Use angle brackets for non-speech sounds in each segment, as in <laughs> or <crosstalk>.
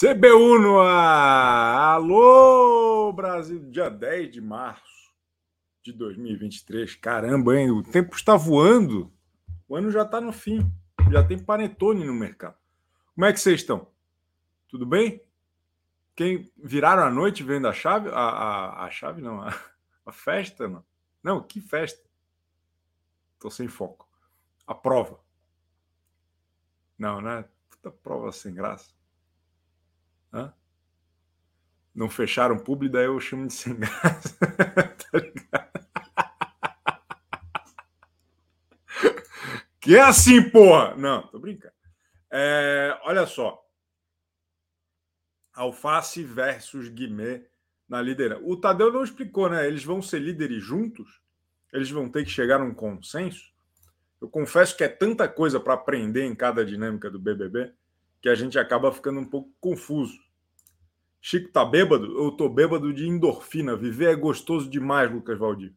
CBU no ar! Alô, Brasil! Dia 10 de março de 2023. Caramba, hein? O tempo está voando. O ano já está no fim. Já tem panetone no mercado. Como é que vocês estão? Tudo bem? Quem viraram a noite vendo a chave? A, a, a chave não, a, a festa não. Não, que festa? Estou sem foco. A prova. Não, né? Puta prova sem graça. Não fecharam o público, daí eu chamo de sem <laughs> graça. tá ligado? Que é assim, porra! Não, tô brincando. É, olha só. Alface versus Guimê na liderança. O Tadeu não explicou, né? Eles vão ser líderes juntos? Eles vão ter que chegar a um consenso? Eu confesso que é tanta coisa para aprender em cada dinâmica do BBB que a gente acaba ficando um pouco confuso. Chico tá bêbado? Eu tô bêbado de endorfina. Viver é gostoso demais, Lucas Valdir.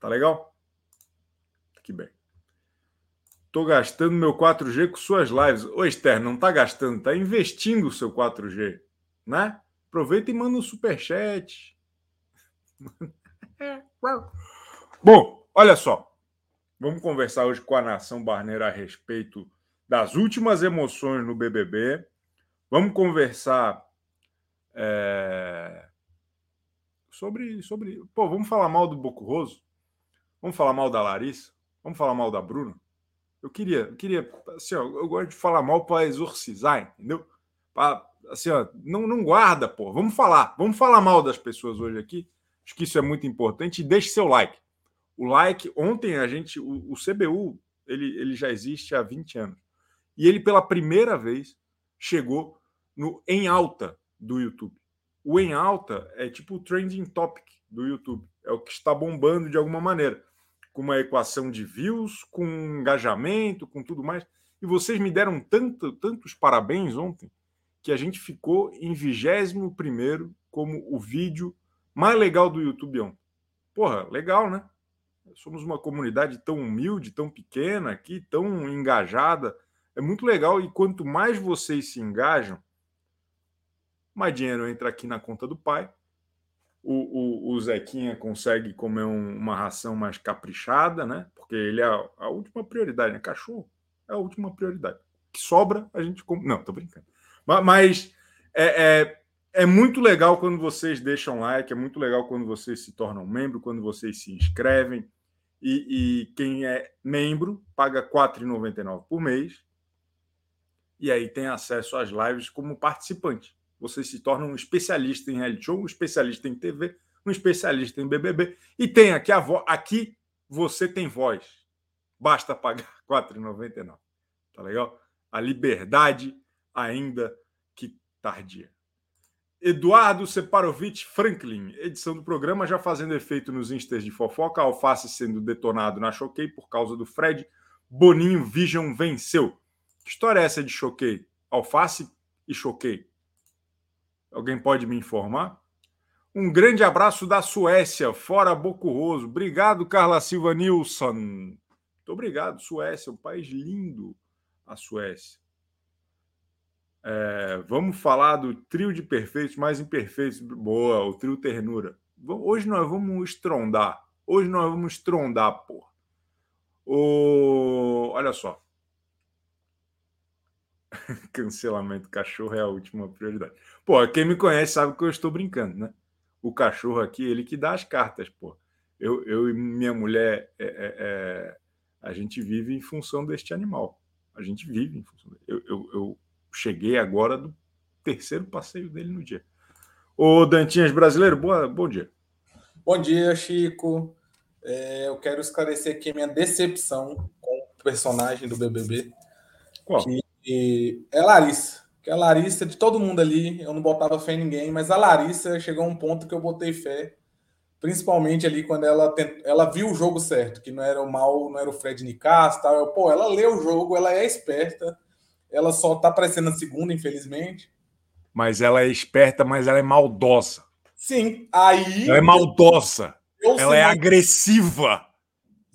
Tá legal? Que bem. Tô gastando meu 4G com suas lives. Ô, Esther, não tá gastando, tá investindo o seu 4G, né? Aproveita e manda um superchat. <laughs> Bom, olha só. Vamos conversar hoje com a Nação Barneira a respeito das últimas emoções no BBB. Vamos conversar é, sobre, sobre. Pô, vamos falar mal do Bocurroso? Vamos falar mal da Larissa? Vamos falar mal da Bruna? Eu queria, eu queria, assim, ó, eu gosto de falar mal para exorcizar, entendeu? Pra, assim, ó, não, não guarda, pô. Vamos falar, vamos falar mal das pessoas hoje aqui. Acho que isso é muito importante. E deixe seu like. O like, ontem a gente, o, o CBU, ele, ele já existe há 20 anos. E ele, pela primeira vez, chegou no em alta do YouTube. O em alta é tipo o trending topic do YouTube. É o que está bombando de alguma maneira. Com uma equação de views, com engajamento, com tudo mais. E vocês me deram tanto, tantos parabéns ontem que a gente ficou em 21 como o vídeo mais legal do YouTube ontem. Porra, legal, né? Somos uma comunidade tão humilde, tão pequena aqui, tão engajada. É muito legal e quanto mais vocês se engajam, mais dinheiro entra aqui na conta do pai. O, o, o Zequinha consegue comer um, uma ração mais caprichada, né? Porque ele é a, a, última prioridade, né? Cachorro é a última prioridade. que sobra, a gente come. Não, tô brincando. Mas, mas é, é, é muito legal quando vocês deixam like, é muito legal quando vocês se tornam membro, quando vocês se inscrevem. E, e quem é membro paga R$ 4,99 por mês. E aí tem acesso às lives como participante. Você se torna um especialista em reality show, um especialista em TV, um especialista em BBB. E tem aqui a voz. Aqui você tem voz. Basta pagar <laughs> R$ 4,99. Tá legal? A liberdade ainda que tardia. Eduardo Separovic Franklin, edição do programa já fazendo efeito nos instas de fofoca, alface sendo detonado na Choquei por causa do Fred, Boninho Vision venceu. Que história é essa de Choquei? Alface e Choquei? Alguém pode me informar? Um grande abraço da Suécia, fora Bocurroso. Obrigado, Carla Silva Nilsson. Muito obrigado, Suécia, um país lindo, a Suécia. É, vamos falar do trio de perfeitos mais imperfeitos. Boa, o trio ternura. Hoje nós vamos estrondar. Hoje nós vamos estrondar, porra. O... Olha só. <laughs> Cancelamento cachorro é a última prioridade. Pô, quem me conhece sabe que eu estou brincando, né? O cachorro aqui, ele que dá as cartas, pô. Eu, eu e minha mulher, é, é, é, a gente vive em função deste animal. A gente vive em função dele. Eu, eu, eu cheguei agora do terceiro passeio dele no dia. Ô, Dantinhas brasileiro, boa, bom dia. Bom dia, Chico. É, eu quero esclarecer aqui a minha decepção com o personagem do BBB. Qual? Que é Larissa. Que a Larissa, de todo mundo ali, eu não botava fé em ninguém, mas a Larissa chegou a um ponto que eu botei fé, principalmente ali quando ela, tent... ela viu o jogo certo, que não era o mal, não era o Fred Nicasso, tal. Eu, pô, ela lê o jogo, ela é esperta, ela só tá aparecendo na segunda, infelizmente. Mas ela é esperta, mas ela é maldosa. Sim, aí. Ela é maldosa. Ela é mais... agressiva.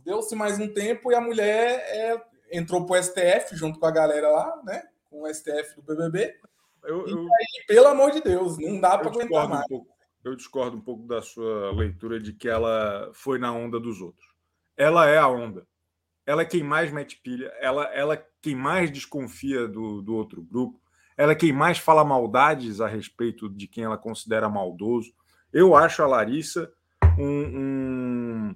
Deu-se mais um tempo e a mulher é... entrou pro STF junto com a galera lá, né? Com o STF do BBB. Eu, eu, aí, pelo amor de Deus, não dá para aguentar mais. Um pouco, eu discordo um pouco da sua leitura de que ela foi na onda dos outros. Ela é a onda. Ela é quem mais mete pilha, ela, ela é quem mais desconfia do, do outro grupo, ela é quem mais fala maldades a respeito de quem ela considera maldoso. Eu acho a Larissa um, um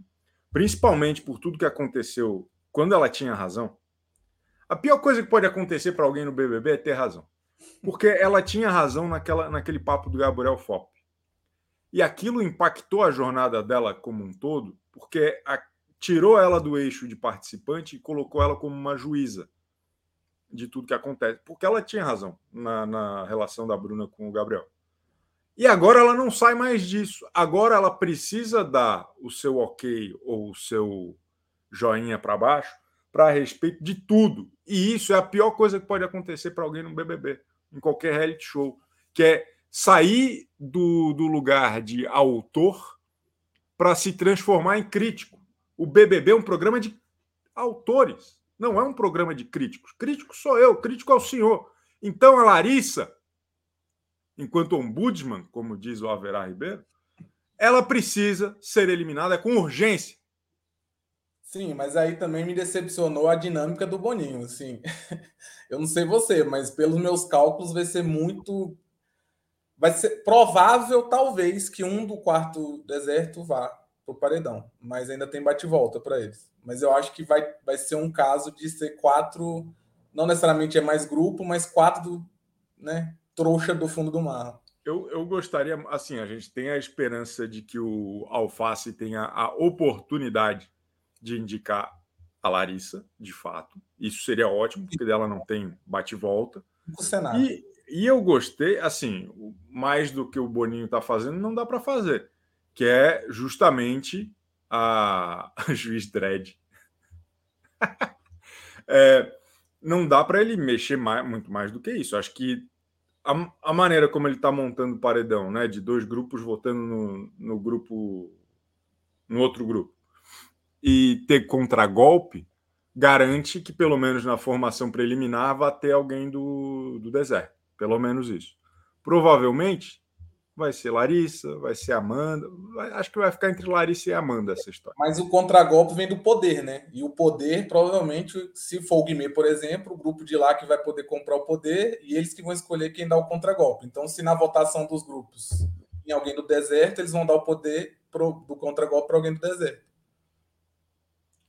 principalmente por tudo que aconteceu quando ela tinha razão. A pior coisa que pode acontecer para alguém no BBB é ter razão. Porque ela tinha razão naquela, naquele papo do Gabriel Fop. E aquilo impactou a jornada dela como um todo, porque a, tirou ela do eixo de participante e colocou ela como uma juíza de tudo que acontece. Porque ela tinha razão na, na relação da Bruna com o Gabriel. E agora ela não sai mais disso. Agora ela precisa dar o seu ok ou o seu joinha para baixo para respeito de tudo. E isso é a pior coisa que pode acontecer para alguém no BBB, em qualquer reality show, que é sair do, do lugar de autor para se transformar em crítico. O BBB é um programa de autores, não é um programa de críticos. Crítico sou eu, crítico é o senhor. Então a Larissa enquanto ombudsman, como diz o Averá Ribeiro, ela precisa ser eliminada com urgência. Sim, mas aí também me decepcionou a dinâmica do Boninho. Assim, <laughs> eu não sei você, mas pelos meus cálculos vai ser muito. Vai ser provável, talvez, que um do quarto deserto vá para o paredão, mas ainda tem bate-volta para eles. Mas eu acho que vai, vai ser um caso de ser quatro, não necessariamente é mais grupo, mas quatro, né? trouxa do fundo do mar. Eu, eu gostaria, assim, a gente tem a esperança de que o Alface tenha a oportunidade de indicar a Larissa, de fato. Isso seria ótimo, porque dela não tem bate-volta. E, e eu gostei, assim, mais do que o Boninho está fazendo, não dá para fazer, que é justamente a, a juiz Dredd. <laughs> é, não dá para ele mexer mais, muito mais do que isso. Acho que a, a maneira como ele está montando o paredão, né? De dois grupos votando no, no grupo, no outro grupo, e ter contragolpe, garante que, pelo menos na formação preliminar, vá ter alguém do, do deserto. Pelo menos isso. Provavelmente vai ser Larissa, vai ser Amanda. Vai, acho que vai ficar entre Larissa e Amanda essa história. Mas o contragolpe vem do poder, né? E o poder, provavelmente, se for o Guimê, por exemplo, o grupo de lá que vai poder comprar o poder e eles que vão escolher quem dá o contragolpe. Então, se na votação dos grupos em alguém do deserto, eles vão dar o poder pro, do contragolpe para alguém do deserto.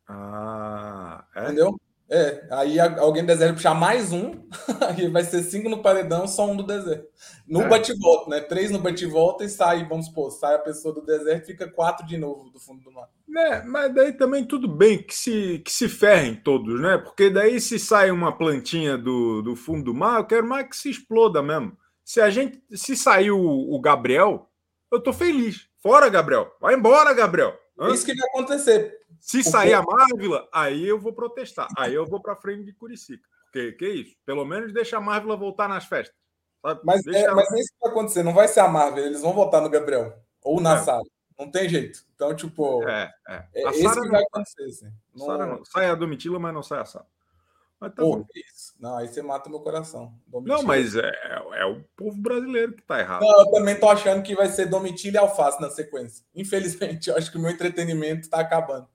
Ah, é? Entendeu? É, aí alguém do deserto puxar mais um, <laughs> aí vai ser cinco no paredão, só um do deserto. No é. bate-volta, né? Três no bate-volta e sai, vamos supor, sai a pessoa do deserto fica quatro de novo do fundo do mar. É, mas daí também tudo bem que se, que se ferrem todos, né? Porque daí se sai uma plantinha do, do fundo do mar, eu quero mais que se exploda mesmo. Se a gente, se sair o, o Gabriel, eu tô feliz. Fora, Gabriel. Vai embora, Gabriel. Hã? Isso que vai acontecer. Se sair a Marvel, aí eu vou protestar. Aí eu vou para frente de Curicica. Porque que isso? Pelo menos deixa a Marvel voltar nas festas. Sabe? Mas, é, mas é isso que vai acontecer. Não vai ser a Marvel. Eles vão votar no Gabriel. Ou na é. Sara. Não tem jeito. Então, tipo. É, é. é isso que vai acontecer. Assim. Não... não... Sai a Domitila, mas não sai a Sara. Mas tá Pô, isso. Não, aí você mata meu coração. Domitila. Não, mas é, é, o povo brasileiro que tá errado. Não, eu também tô achando que vai ser Domitila e Alface na sequência. Infelizmente, eu acho que o meu entretenimento tá acabando.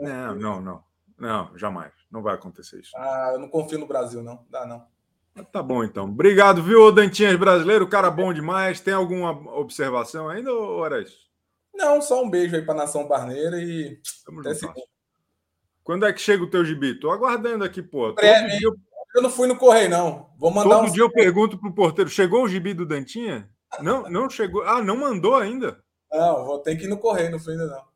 Não, não, não. Não, jamais. Não vai acontecer isso. Ah, eu não confio no Brasil, não. Dá, não. Tá bom, então. Obrigado, viu, Dantinhas brasileiro? Cara bom demais. Tem alguma observação ainda isso? Não, só um beijo aí para Nação Barneira e. Tamo junto. Quando é que chega o teu gibi? Tô aguardando aqui, pô. Dia eu... eu não fui no correio, não. Vou mandar Todo um... dia eu pergunto pro porteiro: chegou o gibi do Dantinha? Não, não chegou. Ah, não mandou ainda? Não, vou ter que ir no correio, não fui ainda não.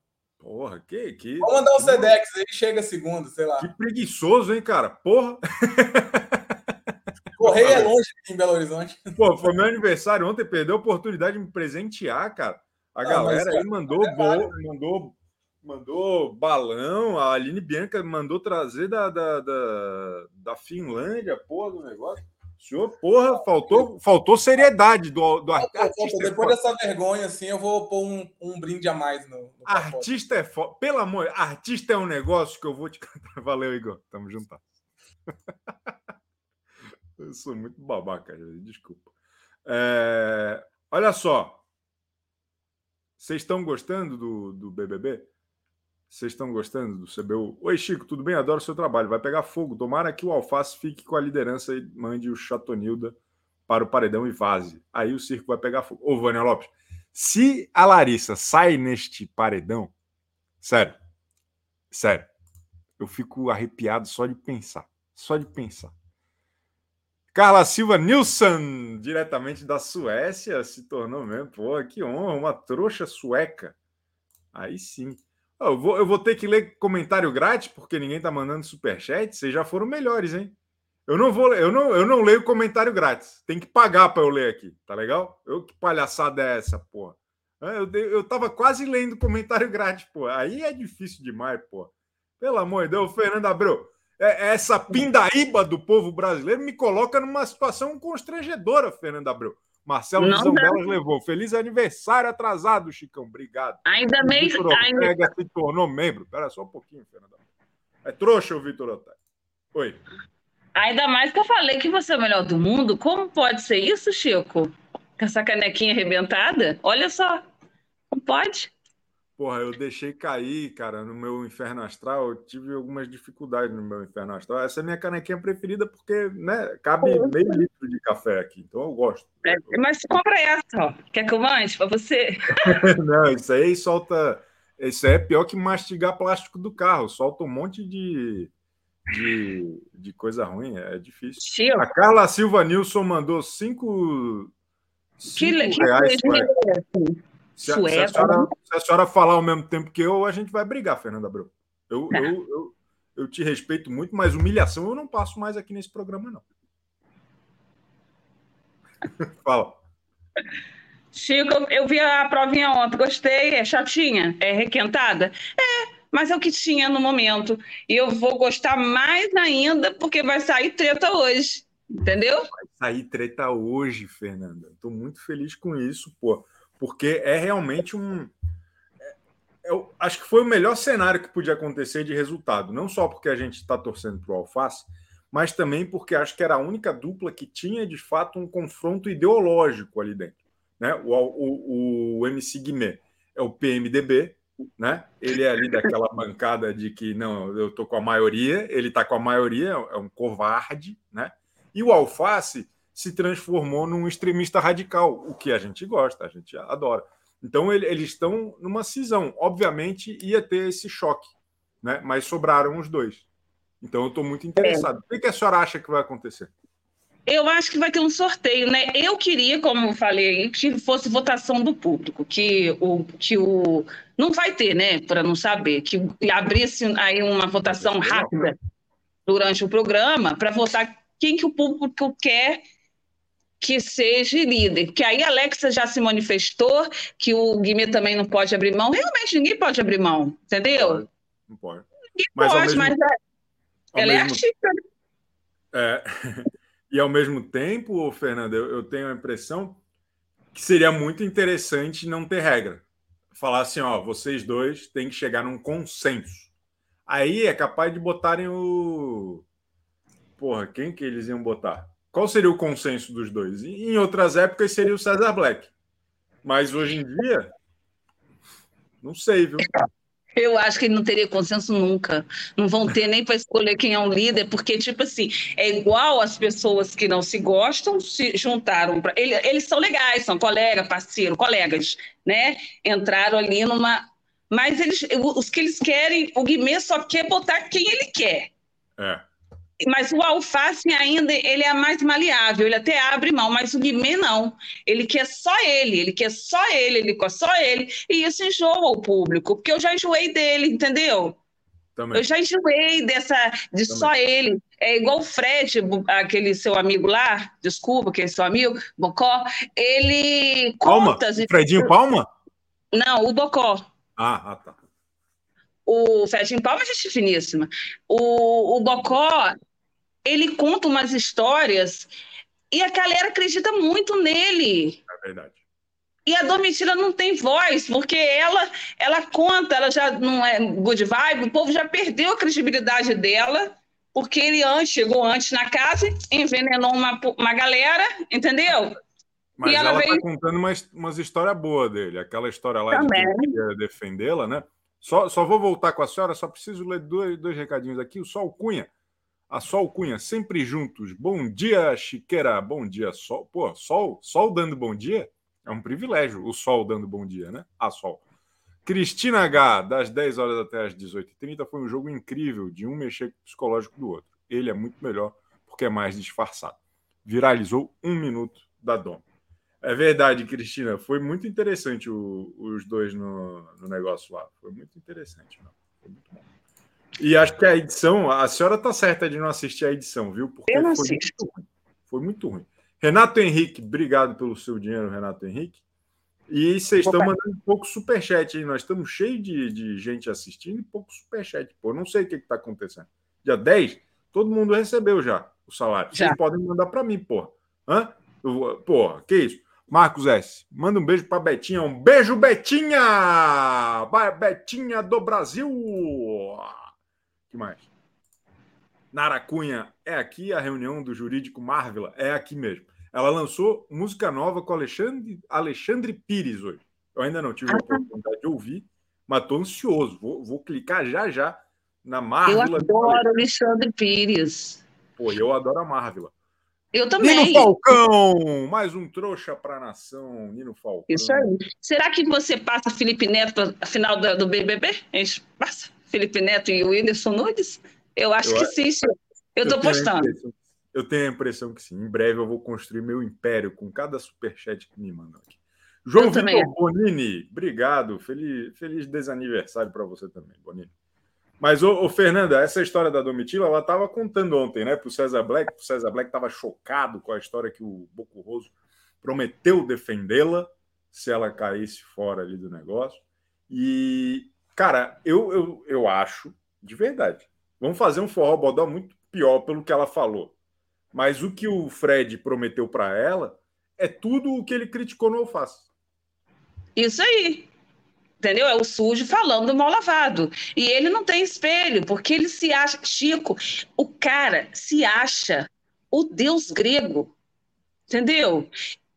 Porra, que. que Vou mandar um Sedex aí, chega segundo, sei lá. Que preguiçoso, hein, cara? Porra! <laughs> Correio é longe aqui em Belo Horizonte. Pô, foi meu aniversário ontem, perdeu a oportunidade de me presentear, cara. A ah, galera aí mandou, é bol, mandou, mandou balão, a Aline Bianca mandou trazer da, da, da, da Finlândia, porra, do negócio. Senhor, porra, faltou, faltou seriedade do, do artista. Depois dessa vergonha, assim, eu vou pôr um, um brinde a mais no. no artista é foda. Pelo amor, artista é um negócio que eu vou te <laughs> cantar. Valeu, Igor. Tamo junto. <laughs> Eu sou muito babaca, desculpa. É... Olha só. Vocês estão gostando do, do BBB? Vocês estão gostando do CBU? Oi, Chico, tudo bem? Adoro o seu trabalho. Vai pegar fogo. Tomara que o Alface fique com a liderança e mande o Chatonilda para o paredão e vaze. Aí o circo vai pegar fogo. Ô, Vânia Lopes, se a Larissa sai neste paredão, sério, sério, eu fico arrepiado só de pensar. Só de pensar. Carla Silva Nilsson, diretamente da Suécia, se tornou mesmo. Pô, que honra, uma trouxa sueca. Aí sim. Eu vou, eu vou ter que ler comentário grátis, porque ninguém tá mandando superchat. Vocês já foram melhores, hein? Eu não vou, eu não, eu não leio comentário grátis. Tem que pagar para eu ler aqui, tá legal? Eu que palhaçada é essa, porra? Eu, eu tava quase lendo comentário grátis, pô. Aí é difícil demais, pô. Pelo amor de Deus, Fernando Abreu. É, é essa pindaíba do povo brasileiro me coloca numa situação constrangedora, Fernando Abreu. Marcelo não Zambelas levou. Feliz aniversário atrasado, Chicão. Obrigado. Ainda bem ainda... se tornou membro. Espera só um pouquinho, Fernando. É trouxa o Vitor Otávio. Oi. Ainda mais que eu falei que você é o melhor do mundo. Como pode ser isso, Chico? Com essa canequinha arrebentada? Olha só. Não pode. Porra, eu deixei cair, cara, no meu inferno astral. Eu tive algumas dificuldades no meu inferno astral. Essa é a minha canequinha preferida porque, né, cabe meio litro de café aqui. Então eu gosto. É, mas compra essa, ó. Quer que eu mande para você? <laughs> Não, isso aí solta. Isso aí é pior que mastigar plástico do carro. Solta um monte de, de, de coisa ruim. É difícil. Tio. A Carla Silva Nilson mandou cinco, cinco que, reais. Que se a, se, a senhora, se a, senhora, falar ao mesmo tempo que eu, a gente vai brigar, Fernanda Abreu. Eu, tá. eu, eu, eu, te respeito muito, mas humilhação eu não passo mais aqui nesse programa, não. <laughs> Fala. Chico, eu vi a provinha ontem, gostei, é chatinha, é requentada. É, mas é o que tinha no momento. E eu vou gostar mais ainda porque vai sair treta hoje, entendeu? Vai sair treta hoje, Fernanda. Estou muito feliz com isso, pô porque é realmente um. É, eu acho que foi o melhor cenário que podia acontecer de resultado, não só porque a gente está torcendo para o Alface, mas também porque acho que era a única dupla que tinha de fato um confronto ideológico ali dentro. Né? O, o, o MC Guimê é o PMDB, né? Ele é ali daquela <laughs> bancada de que não, eu tô com a maioria, ele tá com a maioria, é um covarde, né? E o Alface se transformou num extremista radical, o que a gente gosta, a gente adora. Então ele, eles estão numa cisão. Obviamente ia ter esse choque, né? mas sobraram os dois. Então eu estou muito interessado. É. O que a senhora acha que vai acontecer? Eu acho que vai ter um sorteio, né? Eu queria, como eu falei, que fosse votação do público, que o que o não vai ter, né? Para não saber, que abrisse aí uma votação rápida durante o programa para votar quem que o público quer que seja líder. Que aí a Alexa já se manifestou que o Guimê também não pode abrir mão. Realmente ninguém pode abrir mão, entendeu? Não pode. Ninguém mas pode, mesmo, mas é, ela mesmo, é artista. <laughs> É, e ao mesmo tempo, Fernanda, eu, eu tenho a impressão que seria muito interessante não ter regra. Falar assim, ó, vocês dois têm que chegar num consenso. Aí é capaz de botarem o. Porra, quem que eles iam botar? Qual seria o consenso dos dois? Em outras épocas seria o César Black. Mas hoje em dia, não sei, viu? Eu acho que ele não teria consenso nunca. Não vão ter nem para escolher quem é o líder, porque, tipo assim, é igual as pessoas que não se gostam se juntaram. Pra... Eles, são legais, são colegas, parceiro, colegas, né? Entraram ali numa. Mas eles, os que eles querem, o Guimê só quer botar quem ele quer. É. Mas o alface ainda ele é mais maleável, ele até abre mão, mas o guimê não. Ele quer só ele, ele quer só ele, ele quer só ele, e isso enjoa o público, porque eu já enjoei dele, entendeu? Também. Eu já enjoei dessa de Também. só ele. É igual o Fred, aquele seu amigo lá, desculpa, aquele seu amigo, Bocó, ele Palma? conta. Fredinho Palma? Não, o Bocó. Ah, ah tá. O Fredinho Palma é gente finíssima. O, o Bocó, ele conta umas histórias e a galera acredita muito nele. É verdade. E a Domitila não tem voz, porque ela ela conta, ela já não é good vibe, o povo já perdeu a credibilidade dela, porque ele antes, chegou antes na casa, envenenou uma, uma galera, entendeu? Mas e ela, ela veio... tá contando umas, umas histórias boas dele. Aquela história lá Também. de que defendê-la, né? Só, só vou voltar com a senhora, só preciso ler dois, dois recadinhos aqui. O Sol Cunha. A Sol Cunha, sempre juntos. Bom dia, Chiqueira. Bom dia, Sol. Pô, Sol, Sol dando bom dia? É um privilégio o Sol dando bom dia, né? A Sol. Cristina H, das 10 horas até as 18h30, foi um jogo incrível de um mexer com o psicológico do outro. Ele é muito melhor porque é mais disfarçado. Viralizou um minuto da Dom. É verdade, Cristina. Foi muito interessante o, os dois no, no, negócio lá. Foi muito interessante. Não? Foi muito bom. E acho que a edição, a senhora tá certa de não assistir a edição, viu? Porque Eu não foi assisto. Muito ruim. Foi muito ruim. Renato Henrique, obrigado pelo seu dinheiro, Renato Henrique. E vocês estão mandando pouco superchat aí. Nós estamos cheios de, de gente assistindo e pouco superchat. Pô, não sei o que está acontecendo. Dia 10, todo mundo recebeu já o salário. Já. Vocês podem mandar para mim, porra. Hã? Eu, porra, que isso? Marcos S. Manda um beijo para Betinha. Um beijo, Betinha! Betinha do Brasil! Que mais? Naracunha é aqui, a reunião do jurídico Marvila é aqui mesmo. Ela lançou música nova com Alexandre, Alexandre Pires hoje. Eu ainda não tive a ah. oportunidade de ouvir, mas estou ansioso. Vou, vou clicar já já na Marvila. Eu adoro Alexandre Pires. Pô, eu adoro a Marvila. Eu também. Nino Falcão, mais um trouxa para a nação, Nino Falcão. Isso aí. Será que você passa Felipe Neto para a final do, do, BBB? A gente passa Felipe Neto e o Whindersson Nunes? Eu acho eu, que sim, senhor. Eu estou postando. Eu tenho a impressão que sim. Em breve eu vou construir meu império com cada superchat que me mandam aqui. João eu Vitor também. Bonini, obrigado. Feliz, feliz desaniversário para você também, Bonini. Mas, ô, ô, Fernanda, essa história da Domitila, ela estava contando ontem, né, para o César Black. O César Black estava chocado com a história que o Bocurroso prometeu defendê-la se ela caísse fora ali do negócio. E, cara, eu, eu, eu acho, de verdade, vamos fazer um forró bodó muito pior pelo que ela falou. Mas o que o Fred prometeu para ela é tudo o que ele criticou no Alface. Isso aí entendeu? É o sujo falando mal lavado. E ele não tem espelho, porque ele se acha. Chico, o cara se acha o deus grego, entendeu?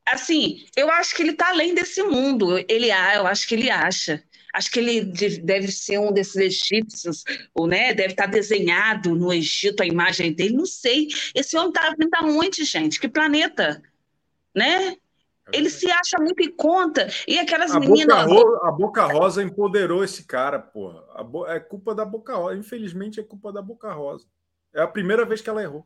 Assim, eu acho que ele está além desse mundo. Ele, eu acho que ele acha. Acho que ele deve ser um desses egípcios, ou né, deve estar tá desenhado no Egito a imagem dele. Não sei. Esse homem está vindo aonde, gente? Que planeta? Né? Ele se acha muito em conta. E aquelas a meninas. Boca a Boca Rosa empoderou esse cara, porra. Bo... É culpa da Boca Rosa. Infelizmente, é culpa da Boca Rosa. É a primeira vez que ela errou.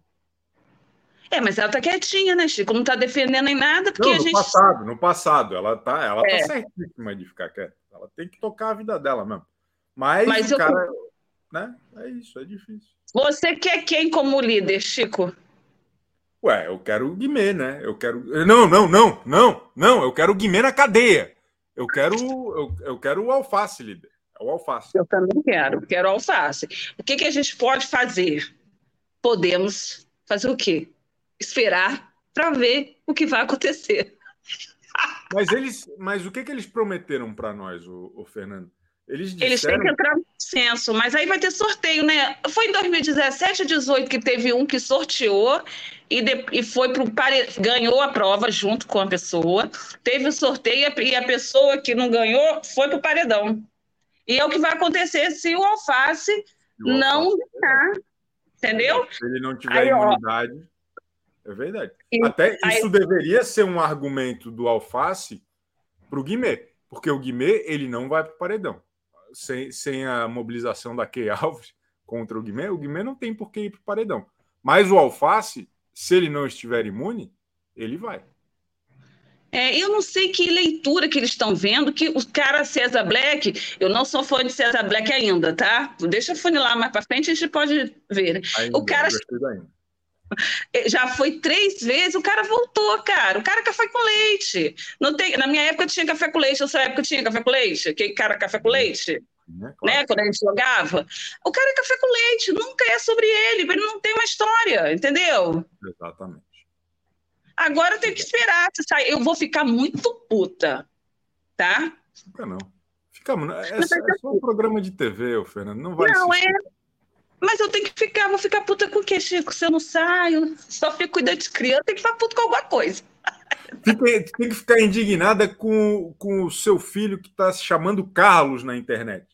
É, mas ela tá quietinha, né, Chico? Não tá defendendo em nada, porque Não, no a gente. passado, no passado. Ela tá, ela tá é. tá certíssima de ficar quieta. Ela tem que tocar a vida dela mesmo. Mas, mas o eu... cara. Né? É isso, é difícil. Você quer quem como líder, Chico? Ué, eu quero o Guimê, né? Eu quero. Não, não, não, não, não. Eu quero o Guimê na cadeia. Eu quero, eu, eu quero o alface, líder. É o alface. Eu também quero, quero o alface. O que, que a gente pode fazer? Podemos fazer o quê? Esperar para ver o que vai acontecer. Mas eles, mas o que, que eles prometeram para nós, o, o Fernando? Eles, disseram... Eles têm que entrar no censo, mas aí vai ter sorteio, né? Foi em 2017 ou 2018 que teve um que sorteou e, de, e foi pro pare... ganhou a prova junto com a pessoa. Teve o sorteio e a pessoa que não ganhou foi para o paredão. E é o que vai acontecer se o alface, o não alface ganhar. Entendeu? Se ele não tiver aí, imunidade. Ó, é verdade. E, Até isso aí... deveria ser um argumento do alface para o Guimê, porque o Guimê ele não vai para o paredão sem, sem a mobilização da Key <laughs> Alves contra o Guimê, o Guimê não tem por que ir para o paredão. Mas o Alface, se ele não estiver imune, ele vai. É, eu não sei que leitura que eles estão vendo, que o cara César Black, eu não sou fã de César Black ainda, tá? Deixa eu funilar mais para frente, a gente pode ver. Ainda, o cara já foi três vezes, o cara voltou, cara. O cara é café com leite. Não tem, na minha época tinha café com leite, na sua época tinha café com leite? Que cara café com leite? É, claro. Né? Quando a gente jogava. O cara é café com leite, nunca é sobre ele, ele não tem uma história, entendeu? Exatamente. Agora eu tenho que esperar. Eu vou ficar muito puta, tá? Fica não. Fica, é, é, é só um programa de TV, Fernando. Não vai Não, assistir. é Mas eu tenho que ficar, vou ficar puta com o quê, Chico? Se eu não saio, só fico cuidando de criança, tem que ficar puta com alguma coisa. <laughs> Tem, tem que ficar indignada com, com o seu filho que está se chamando Carlos na internet.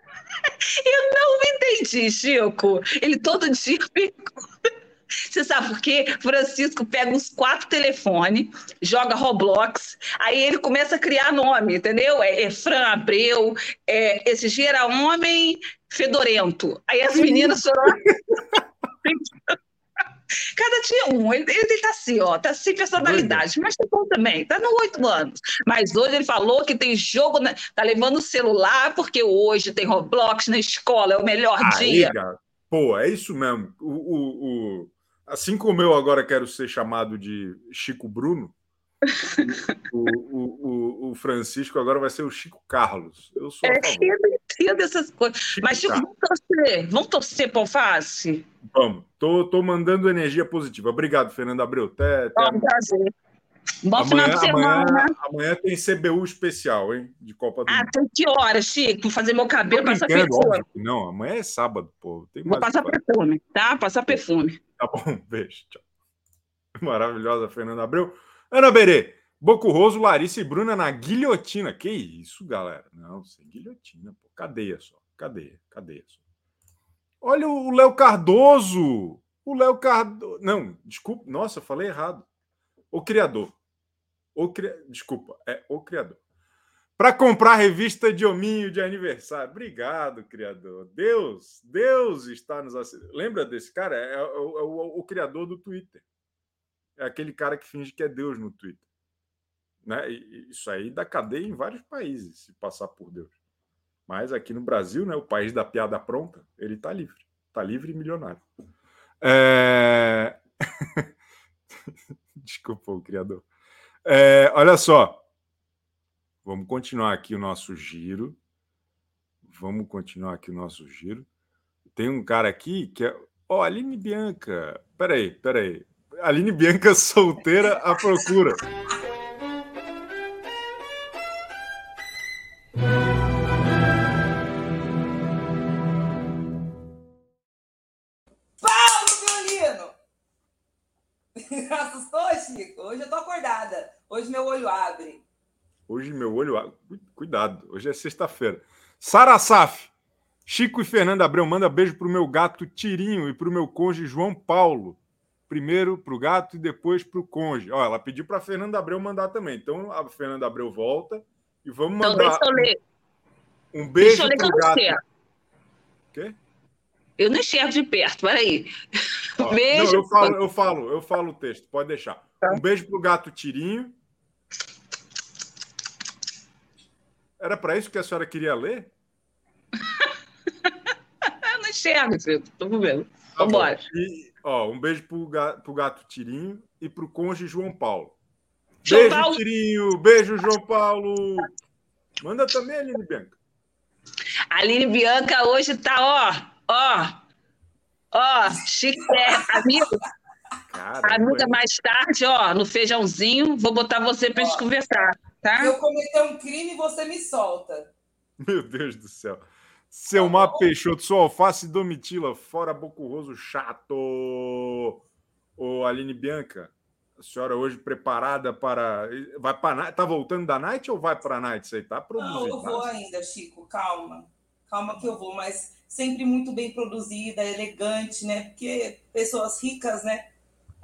<laughs> Eu não entendi, Chico. Ele todo dia. <laughs> Você sabe por quê? Francisco pega uns quatro telefones, joga Roblox, aí ele começa a criar nome, entendeu? É, é Fran Abreu, é, esse dia era homem fedorento. Aí as meninas foram. <laughs> Cada dia um. Ele, ele tá assim, ó, tá sem personalidade, mas tá bom também, tá no oito anos. Mas hoje ele falou que tem jogo, na, tá levando o celular, porque hoje tem Roblox na escola, é o melhor Aí, dia. Cara, pô, é isso mesmo. O, o, o, assim como eu agora quero ser chamado de Chico Bruno, <laughs> o, o, o, Francisco agora vai ser o Chico Carlos. Eu sou é, entendo essas coisas. Mas, Chico, vamos torcer. Vamos torcer para Alface? Vamos. Tô, tô mandando energia positiva. Obrigado, Fernando Abreu. Até, até... um prazer. Bom amanhã, final de semana. Amanhã, amanhã, tem CBU especial, hein? De Copa do Ah, tem que horas, Chico? Vou fazer meu cabelo, passar perfume. Não, amanhã é sábado, pô. Tem Vou passar perfume, tá? Passar perfume. Tá bom, <laughs> beijo. Tchau. Maravilhosa, Fernanda Abreu. Ana Berê, Bocurroso, Larissa e Bruna na guilhotina. Que isso, galera? Não, sem guilhotina, pô. Cadeia só. Cadeia, cadeia só. Olha o Léo Cardoso. O Léo Cardoso. Não, desculpa. Nossa, falei errado. O criador. O cri... Desculpa, é o criador. Para comprar revista de hominho de aniversário. Obrigado, criador. Deus, Deus está nos assistindo. Lembra desse cara? É, é, é, o, é o, o criador do Twitter. É aquele cara que finge que é Deus no Twitter. Né? Isso aí dá cadeia em vários países, se passar por Deus. Mas aqui no Brasil, né, o país da piada pronta, ele está livre. Está livre e milionário. É... <laughs> Desculpa, o criador. É, olha só. Vamos continuar aqui o nosso giro. Vamos continuar aqui o nosso giro. Tem um cara aqui que é. Ó, oh, Aline Bianca. Peraí, peraí. Aline Bianca <laughs> solteira à procura. Hoje meu olho abre. Cuidado, hoje é sexta-feira. Sara Saf. Chico e Fernanda Abreu manda beijo pro meu gato Tirinho e pro meu cônjuge João Paulo primeiro para o gato e depois para o conge. Ó, ela pediu para a Fernanda Abreu mandar também. Então a Fernanda Abreu volta e vamos então, mandar. Então, deixa eu ler. Um beijo para o gato. O quê? Eu não enxergo de perto, peraí. Ó, <laughs> beijo. Não, eu falo, eu falo, eu falo o texto, pode deixar. Tá. Um beijo para o gato Tirinho. Era para isso que a senhora queria ler? <laughs> eu não enxergo, estou vendo. Tá Vamos embora. E, Ó, um beijo pro gato, pro gato Tirinho e pro conge João Paulo. João beijo, Paulo. Tirinho. Beijo, João Paulo. Manda também Aline Bianca. A Aline Bianca hoje tá, ó, ó, ó, chique, amigo. Caramba. Amiga, mais tarde, ó, no feijãozinho, vou botar você pra ó, gente conversar, tá? Se eu cometer um crime, você me solta. Meu Deus do céu. Selmar tá Peixoto, sua alface Domitila, fora Bocurroso chato. Ô, Aline Bianca, a senhora hoje preparada para. Vai para Tá voltando da night ou vai para a night? Você está produzindo? Não, eu vou ainda, Chico, calma. Calma que eu vou, mas sempre muito bem produzida, elegante, né? Porque pessoas ricas, né?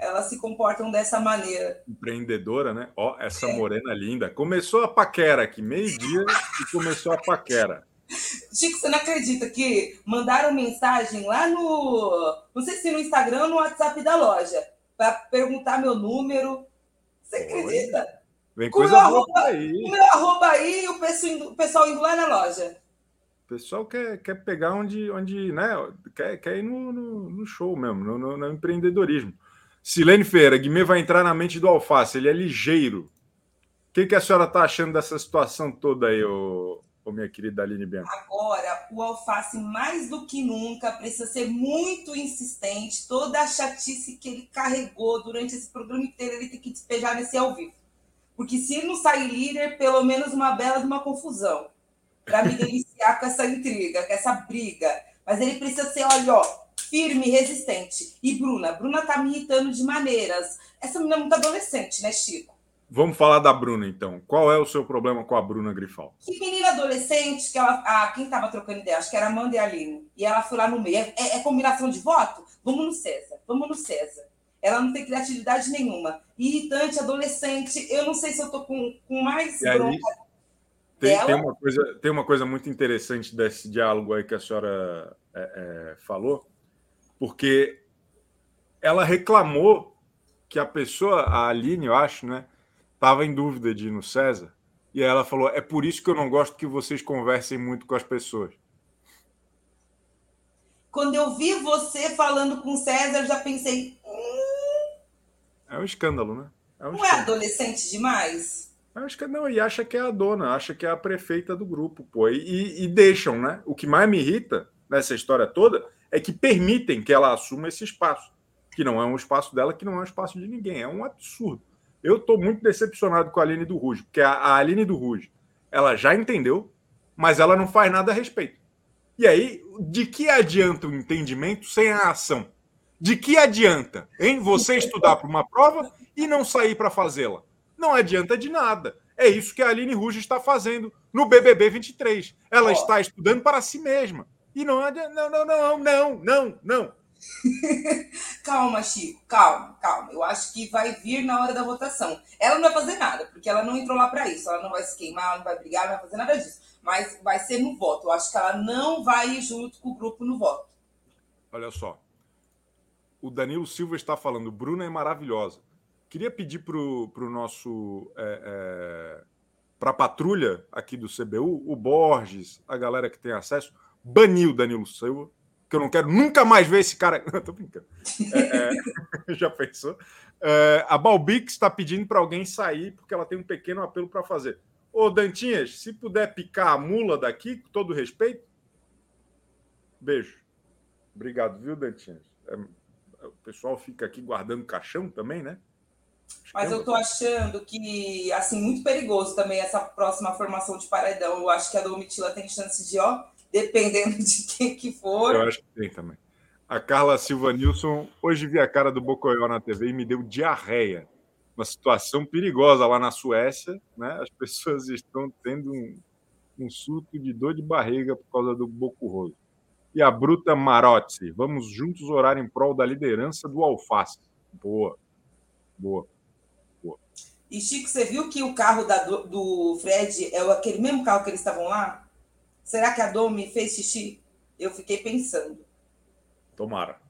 Elas se comportam dessa maneira. Empreendedora, né? Ó, essa é. morena linda. Começou a paquera aqui, meio-dia, e começou a paquera. Chico, você não acredita que mandaram mensagem lá no. Não sei se no Instagram ou no WhatsApp da loja, para perguntar meu número. Você acredita? Vem coisa boa arroba, aí. O meu arroba aí e o pessoal, indo, o pessoal indo lá na loja. O pessoal quer, quer pegar onde, onde né? Quer, quer ir no, no, no show mesmo, no, no, no, empreendedorismo. Silene Feira, Guimê vai entrar na mente do alface, ele é ligeiro. O que, que a senhora está achando dessa situação toda aí, ô, ô minha querida Aline Bianca? Agora, o alface, mais do que nunca, precisa ser muito insistente. Toda a chatice que ele carregou durante esse programa inteiro, ele tem que despejar nesse ao vivo. Porque se ele não sair líder, pelo menos uma bela de uma confusão. Para me <laughs> deliciar com essa intriga, com essa briga. Mas ele precisa ser, olha, ó, firme, resistente. E Bruna, Bruna tá me irritando de maneiras. Essa menina é muito adolescente, né, Chico? Vamos falar da Bruna, então. Qual é o seu problema com a Bruna Grifal? Que menina adolescente, que ela. Ah, quem estava trocando ideia? Acho que era a Amanda e a Aline. E ela foi lá no meio. É, é, combinação de voto? Vamos no César. Vamos no César. Ela não tem criatividade nenhuma. Irritante, adolescente. Eu não sei se eu tô com, com mais bronca. Tem, tem, uma coisa, tem uma coisa muito interessante desse diálogo aí que a senhora é, é falou, porque ela reclamou que a pessoa, a Aline, eu acho, né? estava em dúvida de ir no César, e ela falou: é por isso que eu não gosto que vocês conversem muito com as pessoas. Quando eu vi você falando com o César, eu já pensei. Hum... É um escândalo, né? É um não é escândalo. é adolescente demais? Acho que não, e acha que é a dona, acha que é a prefeita do grupo, pô. E, e deixam, né? O que mais me irrita nessa história toda é que permitem que ela assuma esse espaço, que não é um espaço dela, que não é um espaço de ninguém. É um absurdo. Eu estou muito decepcionado com a Aline do Ruge, porque a, a Aline do Ruge, ela já entendeu, mas ela não faz nada a respeito. E aí, de que adianta o entendimento sem a ação? De que adianta, hein, você estudar para uma prova e não sair para fazê-la? Não adianta de nada. É isso que a Aline Ruge está fazendo no BBB 23. Ela está estudando para si mesma. E não adianta. Não, não, não, não, não, não. <laughs> calma, Chico, calma, calma. Eu acho que vai vir na hora da votação. Ela não vai fazer nada, porque ela não entrou lá para isso. Ela não vai se queimar, não vai brigar, não vai fazer nada disso. Mas vai ser no voto. Eu acho que ela não vai ir junto com o grupo no voto. Olha só. O Danilo Silva está falando, Bruna é maravilhosa. Queria pedir para o nosso. É, é, para a patrulha aqui do CBU, o Borges, a galera que tem acesso, banir o Danilo Silva que eu não quero nunca mais ver esse cara. <laughs> Não, tô brincando. É, é, <laughs> já pensou? É, a Balbix está pedindo para alguém sair porque ela tem um pequeno apelo para fazer. Ô, Dantinhas, se puder picar a mula daqui, com todo respeito. Beijo. Obrigado, viu, Dantinhas? É, o pessoal fica aqui guardando caixão também, né? Mas eu tô achando que, assim, muito perigoso também essa próxima formação de paredão. Eu acho que a Domitila tem chance de, ó, dependendo de quem que for. Eu acho que tem também. A Carla Silva Nilson, hoje vi a cara do Bocoyó na TV e me deu diarreia. Uma situação perigosa lá na Suécia, né? As pessoas estão tendo um, um surto de dor de barriga por causa do Bocurroso. E a Bruta Marotti, vamos juntos orar em prol da liderança do Alface. Boa, boa, boa. E Chico, você viu que o carro da, do Fred é aquele mesmo carro que eles estavam lá? Será que a Domi fez xixi? Eu fiquei pensando. Tomara.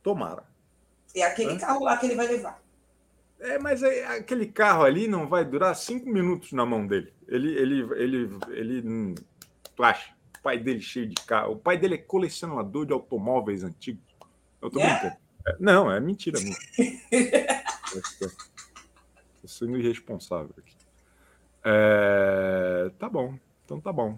Tomara. É aquele é? carro lá que ele vai levar. É, mas é, aquele carro ali não vai durar cinco minutos na mão dele. Ele, ele, ele, ele, hum, tu acha? O pai dele cheio de carro. O pai dele é colecionador de automóveis antigos. Eu tô é? brincando. É, não, é mentira mesmo. <laughs> Estou sendo irresponsável aqui. É, tá bom. Então tá bom.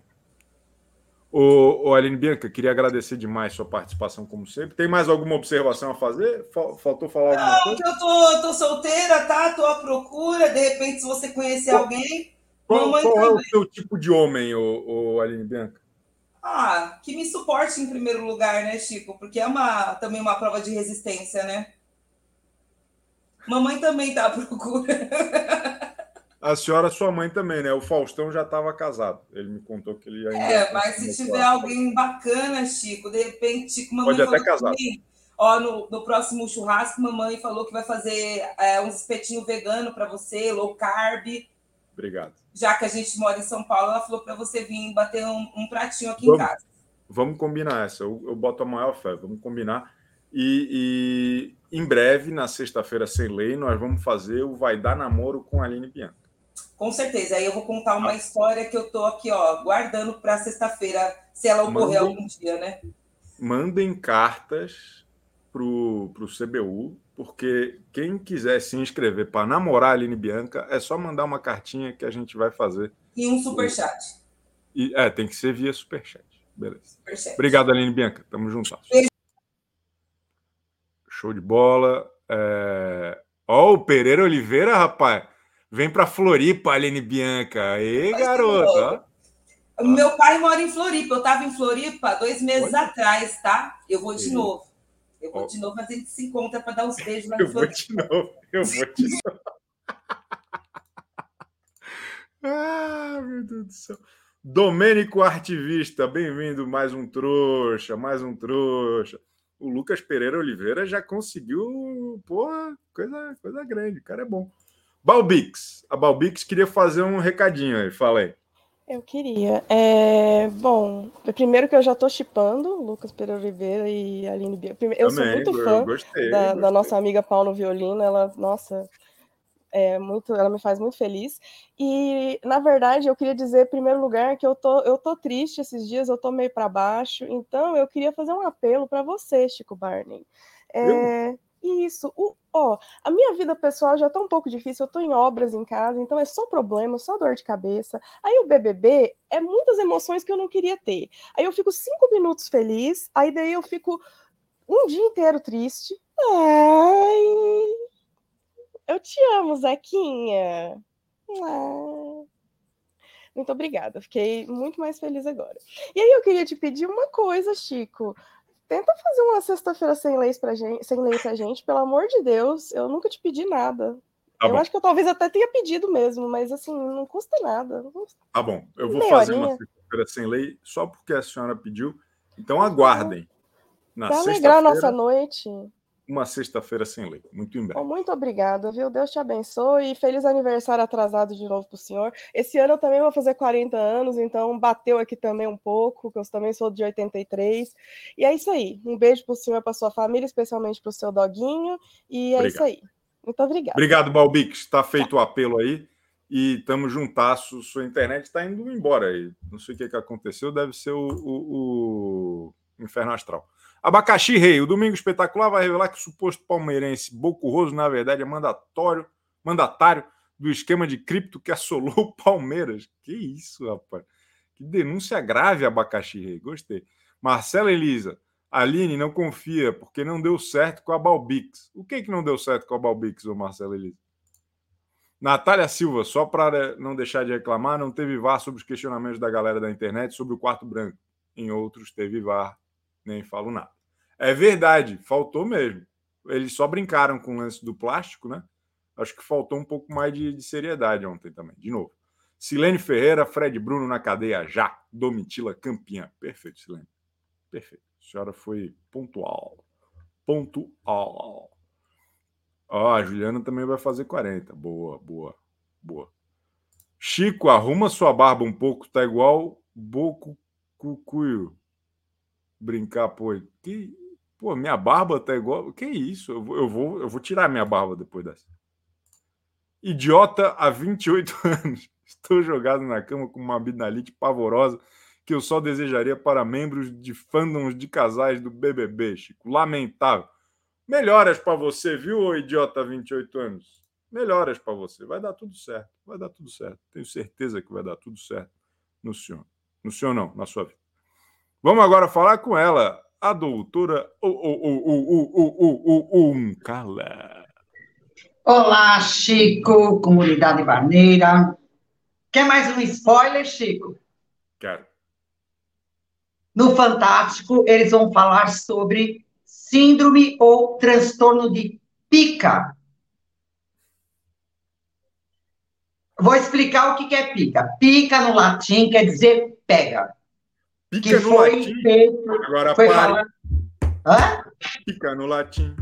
O, o Aline Bianca, queria agradecer demais sua participação, como sempre. Tem mais alguma observação a fazer? Faltou falar alguma Não, coisa? Eu tô, tô solteira, tá? Tô à procura. De repente, se você conhecer qual, alguém. Qual, qual é o seu tipo de homem, o, o Aline Bianca? Ah, que me suporte em primeiro lugar, né, Chico? Porque é uma, também uma prova de resistência, né? Mamãe também tá à procura. <laughs> A senhora, sua mãe também, né? O Faustão já estava casado. Ele me contou que ele ainda. É, mas se tiver alguém bacana, Chico, de repente, Chico, mamãe Pode até casar. ó, no, no próximo churrasco, mamãe falou que vai fazer é, uns espetinhos vegano para você, low carb. Obrigado. Já que a gente mora em São Paulo, ela falou para você vir bater um, um pratinho aqui vamos, em casa. Vamos combinar essa. Eu, eu boto a maior fé. Vamos combinar. E, e em breve, na sexta-feira sem lei, nós vamos fazer o Vai Dar Namoro com a Aline Bianca. Com certeza. Aí eu vou contar uma ah. história que eu tô aqui, ó, guardando para sexta-feira, se ela ocorrer mandem, algum dia, né? Mandem cartas pro, pro CBU, porque quem quiser se inscrever para namorar a Aline Bianca, é só mandar uma cartinha que a gente vai fazer. E um superchat. E, é, tem que ser via superchat. Beleza. Superchat. Obrigado, Aline Bianca. Tamo juntos. Show de bola. É... Ó, o Pereira Oliveira, rapaz. Vem para Floripa, Aline Bianca. Aí, garoto. Meu pai mora em Floripa. Eu estava em Floripa dois meses Olha. atrás, tá? Eu vou de novo. Eu vou de novo, mas a gente se encontra para dar uns beijos lá em Eu vou de novo. Eu vou de novo. <laughs> ah, meu Deus do céu. Domênico Artivista, bem-vindo. Mais um trouxa, mais um trouxa. O Lucas Pereira Oliveira já conseguiu, pô, coisa, coisa grande. O cara é bom. Balbix. A Balbix queria fazer um recadinho aí. Fala aí. Eu queria. É, bom, primeiro que eu já estou chipando Lucas Pereira Oliveira e Aline Bia. Eu Também, sou muito fã gostei, da, gostei. da, nossa amiga Paulo Violino. Ela, nossa, é muito, ela me faz muito feliz. E, na verdade, eu queria dizer, em primeiro lugar, que eu tô, eu tô triste esses dias, eu tô meio para baixo. Então, eu queria fazer um apelo para você, Chico Barney. É, isso, o, ó, a minha vida pessoal já tá um pouco difícil, eu tô em obras em casa, então é só problema, só dor de cabeça. Aí o BBB é muitas emoções que eu não queria ter. Aí eu fico cinco minutos feliz, aí daí eu fico um dia inteiro triste. Ai, eu te amo, Zequinha. Ai. Muito obrigada, fiquei muito mais feliz agora. E aí eu queria te pedir uma coisa, Chico. Tenta fazer uma sexta-feira sem leis pra gente, sem lei pra gente, pelo amor de Deus. Eu nunca te pedi nada. Tá eu bom. acho que eu talvez até tenha pedido mesmo, mas assim, não custa nada. Tá bom, eu vou Meia fazer horinha. uma sexta-feira sem lei só porque a senhora pediu. Então aguardem. Na pra alegrar a nossa noite uma sexta-feira sem lei. Muito em breve. muito obrigada, viu? Deus te abençoe e feliz aniversário atrasado de novo para o senhor. Esse ano eu também vou fazer 40 anos, então bateu aqui também um pouco, que eu também sou de 83. E é isso aí. Um beijo para o senhor, para sua família, especialmente para o seu doguinho. E é Obrigado. isso aí. Muito obrigada. Obrigado, Balbix. Está feito tá. o apelo aí. E estamos juntasso. Sua internet está indo embora aí. Não sei o que, que aconteceu, deve ser o, o, o Inferno Astral. Abacaxi Rei, o Domingo Espetacular vai revelar que o suposto palmeirense Bocurroso, na verdade, é mandatório, mandatário do esquema de cripto que assolou o Palmeiras. Que isso, rapaz. Que denúncia grave, Abacaxi Rei. Gostei. Marcela Elisa, Aline não confia porque não deu certo com a Balbix. O que que não deu certo com a Balbix, ô Marcela Elisa? Natália Silva, só para não deixar de reclamar, não teve VAR sobre os questionamentos da galera da internet sobre o quarto branco. Em outros, teve VAR nem falo nada. É verdade, faltou mesmo. Eles só brincaram com o lance do plástico, né? Acho que faltou um pouco mais de, de seriedade ontem também. De novo. Silene Ferreira, Fred Bruno na cadeia já. Domitila campeã. Perfeito, Silene. Perfeito. A senhora foi pontual. Pontual. Ó, a Juliana também vai fazer 40. Boa, boa, boa. Chico, arruma sua barba um pouco, tá igual Boco Cucuio brincar, pô, que, pô, minha barba tá igual. Que isso? Eu vou, eu vou, eu vou tirar minha barba depois dessa. Idiota há 28 <laughs> anos. Estou jogado na cama com uma binalite pavorosa que eu só desejaria para membros de fandoms de casais do BBB, Chico. Lamentável. Melhoras para você, viu, idiota 28 anos? Melhoras para você. Vai dar tudo certo. Vai dar tudo certo. Tenho certeza que vai dar tudo certo no senhor. No senhor não, na sua vida. Vamos agora falar com ela, a doutora Uncala. Olá, Chico, comunidade barneira. Quer mais um spoiler, Chico? Quero. No Fantástico, eles vão falar sobre síndrome ou transtorno de pica. Vou explicar o que é pica. Pica no latim quer dizer pega. Pica que no foi latim. Feito, Agora foi pare. Hã? Pica no latim.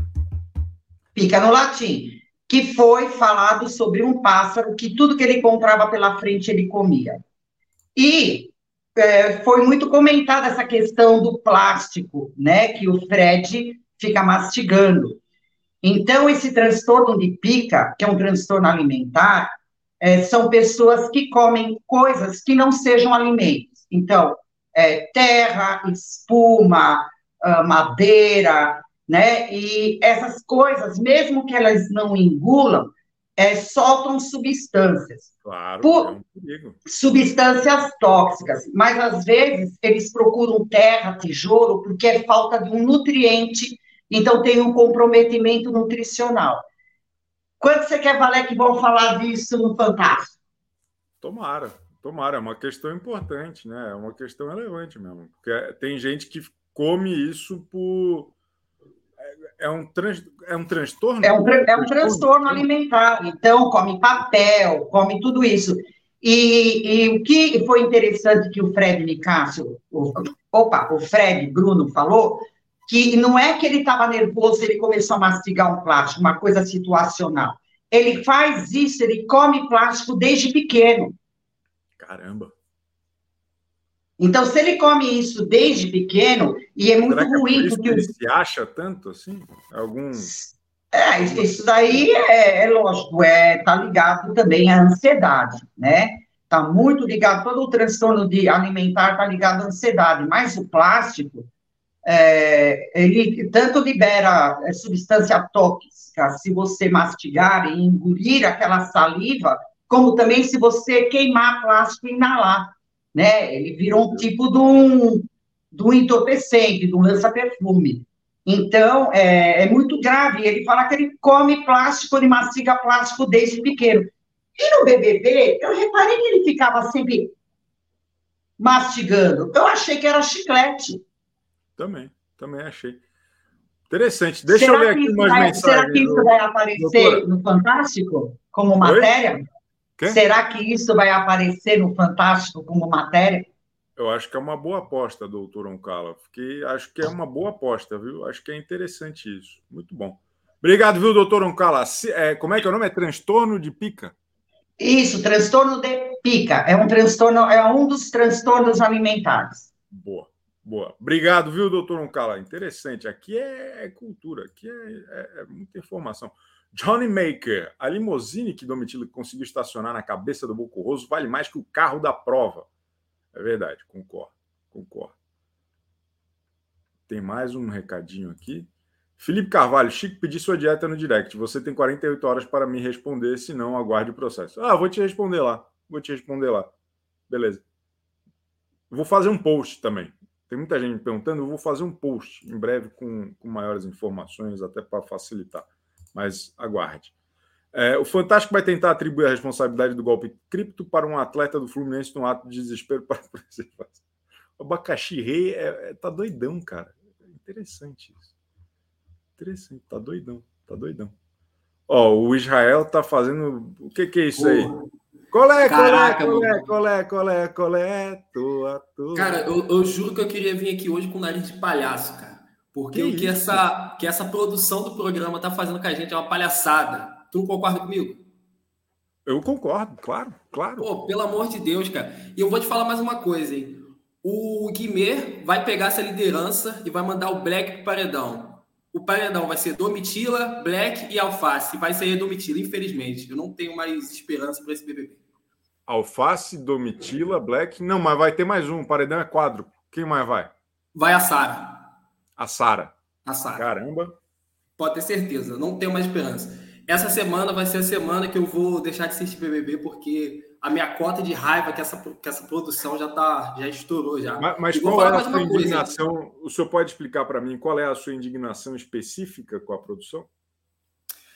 Pica no latim. Que foi falado sobre um pássaro que tudo que ele encontrava pela frente ele comia. E é, foi muito comentada essa questão do plástico, né? Que o Fred fica mastigando. Então, esse transtorno de pica, que é um transtorno alimentar, é, são pessoas que comem coisas que não sejam alimentos. Então, é, terra, espuma, uh, madeira, né? E essas coisas, mesmo que elas não engulam, é, soltam substâncias. Claro, por, é substâncias tóxicas. Mas às vezes eles procuram terra, tijolo, porque é falta de um nutriente, então tem um comprometimento nutricional. Quando você quer valer que vão falar disso no Fantástico? Tomara. Tomara, é uma questão importante, né? É uma questão relevante mesmo. Porque tem gente que come isso por. É, é um, trans... é um transtorno? É um, é um transtorno alimentar. Então, come papel, come tudo isso. E, e, o que foi interessante que o Fred Nicásio, o, opa, o Fred Bruno falou, que não é que ele estava nervoso, ele começou a mastigar um plástico, uma coisa situacional. Ele faz isso, ele come plástico desde pequeno. Caramba. Então, se ele come isso desde pequeno, e é muito Será ruim. É porque ele se acha tanto assim? Alguns. É, isso daí é, é lógico, é, tá ligado também à ansiedade, né? Tá muito ligado, todo o transtorno de alimentar tá ligado à ansiedade, mas o plástico, é, ele tanto libera é, substância tóxica se você mastigar e engolir aquela saliva, como também se você queimar plástico e inalar, né? Ele virou um tipo de um, de um entorpecente, de um lança-perfume. Então, é, é, muito grave. Ele fala que ele come plástico, ele mastiga plástico desde pequeno. E no BBB, eu reparei que ele ficava sempre mastigando. Eu achei que era chiclete. Também, também achei. Interessante. Deixa será eu ler aqui umas vai, mensagens. Será que isso vai aparecer Doutora? no Fantástico como matéria? Será que isso vai aparecer no Fantástico como matéria? Eu acho que é uma boa aposta, doutor Oncala. Porque acho que é uma boa aposta, viu? Acho que é interessante isso. Muito bom. Obrigado, viu, doutor Oncala? É, como é que é o nome? É transtorno de pica? Isso, transtorno de pica. É um transtorno, é um dos transtornos alimentares. Boa, boa. Obrigado, viu, doutor Oncala? Interessante. Aqui é, é cultura, aqui é, é, é, muita informação. Johnny Maker, a limousine que Domitila conseguiu estacionar na cabeça do Bocorroso vale mais que o carro da prova. É verdade, concordo, concordo. Tem mais um recadinho aqui. Felipe Carvalho, Chico, pedi sua dieta no direct. Você tem 48 horas para me responder, senão aguarde o processo. Ah, vou te responder lá. Vou te responder lá. Beleza. Vou fazer um post também. Tem muita gente me perguntando, eu vou fazer um post em breve com, com maiores informações, até para facilitar. Mas aguarde. É, o Fantástico vai tentar atribuir a responsabilidade do golpe cripto para um atleta do Fluminense num ato de desespero para <laughs> preservação. O abacaxi rei é, é, tá doidão, cara. É interessante isso. Interessante, tá doidão, tá doidão. Ó, o Israel tá fazendo. O que, que é isso aí? Colé, colé, colé, colé, colé, colé, toa, toa. Cara, eu, eu, juro que eu queria vir aqui hoje com nariz de palhaço, cara. Porque que o que essa, que essa produção do programa tá fazendo com a gente é uma palhaçada. Tu concorda comigo? Eu concordo, claro, claro. Pô, pelo amor de Deus, cara. E eu vou te falar mais uma coisa, hein? O Guimê vai pegar essa liderança e vai mandar o Black pro paredão. O paredão vai ser Domitila, Black e Alface. Vai ser Domitila, infelizmente. Eu não tenho mais esperança para esse BBB. Alface, Domitila, Black. Não, mas vai ter mais um. O paredão é quadro. Quem mais vai? Vai a Sara. A Sara. A Sara. Caramba. Pode ter certeza. Não tenho mais esperança. Essa semana vai ser a semana que eu vou deixar de assistir BBB, porque a minha cota de raiva que essa, que essa produção já tá, já estourou já. Mas, mas qual é a sua indignação? Coisa. O senhor pode explicar para mim qual é a sua indignação específica com a produção?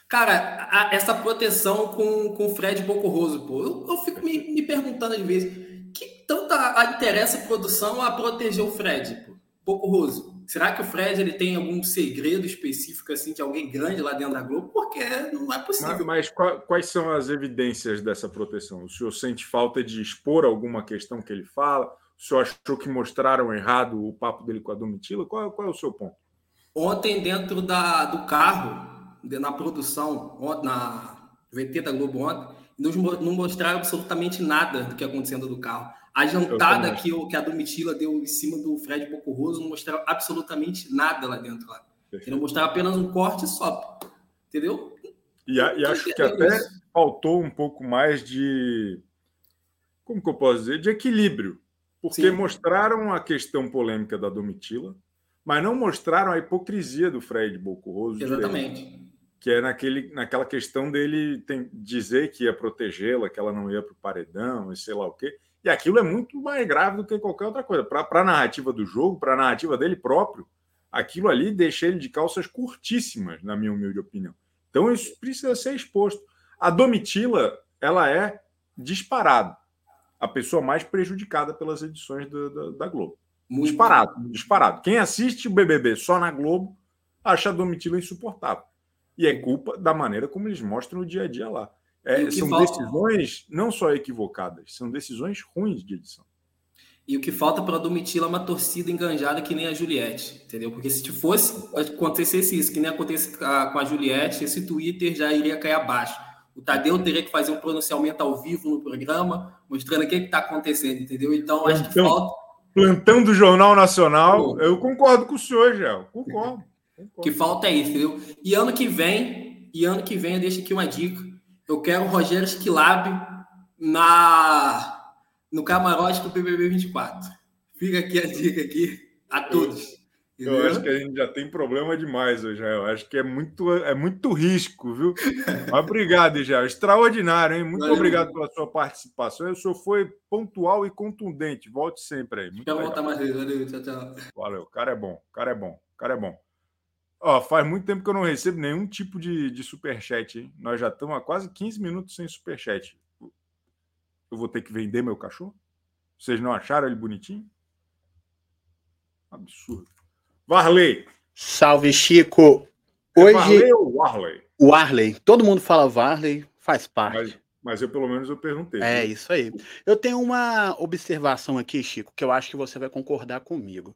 Cara, a, essa proteção com, com o Fred Bocorroso, pô, eu, eu fico me, me, perguntando às vezes que tanta interessa a produção a proteger o Fred, pô, Bocorroso. Será que o Fred ele tem algum segredo específico assim de alguém grande lá dentro da Globo? Porque não é possível. Mas, mas quais são as evidências dessa proteção? O senhor sente falta de expor alguma questão que ele fala? O senhor achou que mostraram errado o papo dele com a Domitila? Qual, qual é o seu ponto? Ontem, dentro da, do carro, na produção, na VT da Globo ontem, não mostraram absolutamente nada do que aconteceu dentro do carro. A jantada que, o, que a Domitila deu em cima do Fred Bocorroso não mostrava absolutamente nada lá dentro. Lá. Ele mostrava apenas um corte só. Entendeu? E, a, e acho que até isso. faltou um pouco mais de. Como que eu posso dizer? De equilíbrio. Porque Sim. mostraram a questão polêmica da Domitila, mas não mostraram a hipocrisia do Fred Bocorroso. Exatamente. que é naquele, naquela questão dele tem, dizer que ia protegê-la, que ela não ia para o paredão e sei lá o quê. E aquilo é muito mais grave do que qualquer outra coisa. Para a narrativa do jogo, para a narrativa dele próprio, aquilo ali deixa ele de calças curtíssimas, na minha humilde opinião. Então isso precisa ser exposto. A Domitila, ela é disparado a pessoa mais prejudicada pelas edições da, da, da Globo. Muito disparado, bom. disparado. Quem assiste o BBB só na Globo acha a Domitila insuportável. E é culpa da maneira como eles mostram o dia a dia lá. É, são falta... decisões não só equivocadas, são decisões ruins de edição. E o que falta para Domitila é uma torcida enganjada que nem a Juliette, entendeu? Porque se fosse acontecesse isso, que nem acontece com a Juliette, esse Twitter já iria cair abaixo. O Tadeu teria que fazer um pronunciamento ao vivo no programa, mostrando o que está acontecendo, entendeu? Então, acho que falta. Plantão do Jornal Nacional, eu concordo com o senhor, Gel. Concordo, concordo. que falta é isso, entendeu? E ano que vem, e ano que vem, eu deixo aqui uma dica. Eu quero o Rogério Skilab na no camarote do BBB 24. Fica aqui a dica aqui a todos. Eu, eu acho que a gente já tem problema demais hoje, eu acho que é muito, é muito risco, viu? Obrigado, já extraordinário, hein? Muito Valeu. obrigado pela sua participação. O senhor foi pontual e contundente. Volte sempre aí. Muito Quero voltar mais vezes. Valeu, tchau, tchau. Valeu, o cara é bom, o cara é bom, o cara é bom. Ó, faz muito tempo que eu não recebo nenhum tipo de, de superchat, hein? Nós já estamos há quase 15 minutos sem superchat eu vou ter que vender meu cachorro? Vocês não acharam ele bonitinho? Absurdo. Varley. Salve, Chico. É Hoje. É Varley ou Warley? Warley. Todo mundo fala Varley, faz parte. Mas, mas eu, pelo menos, eu perguntei. É, viu? isso aí. Eu tenho uma observação aqui, Chico, que eu acho que você vai concordar comigo.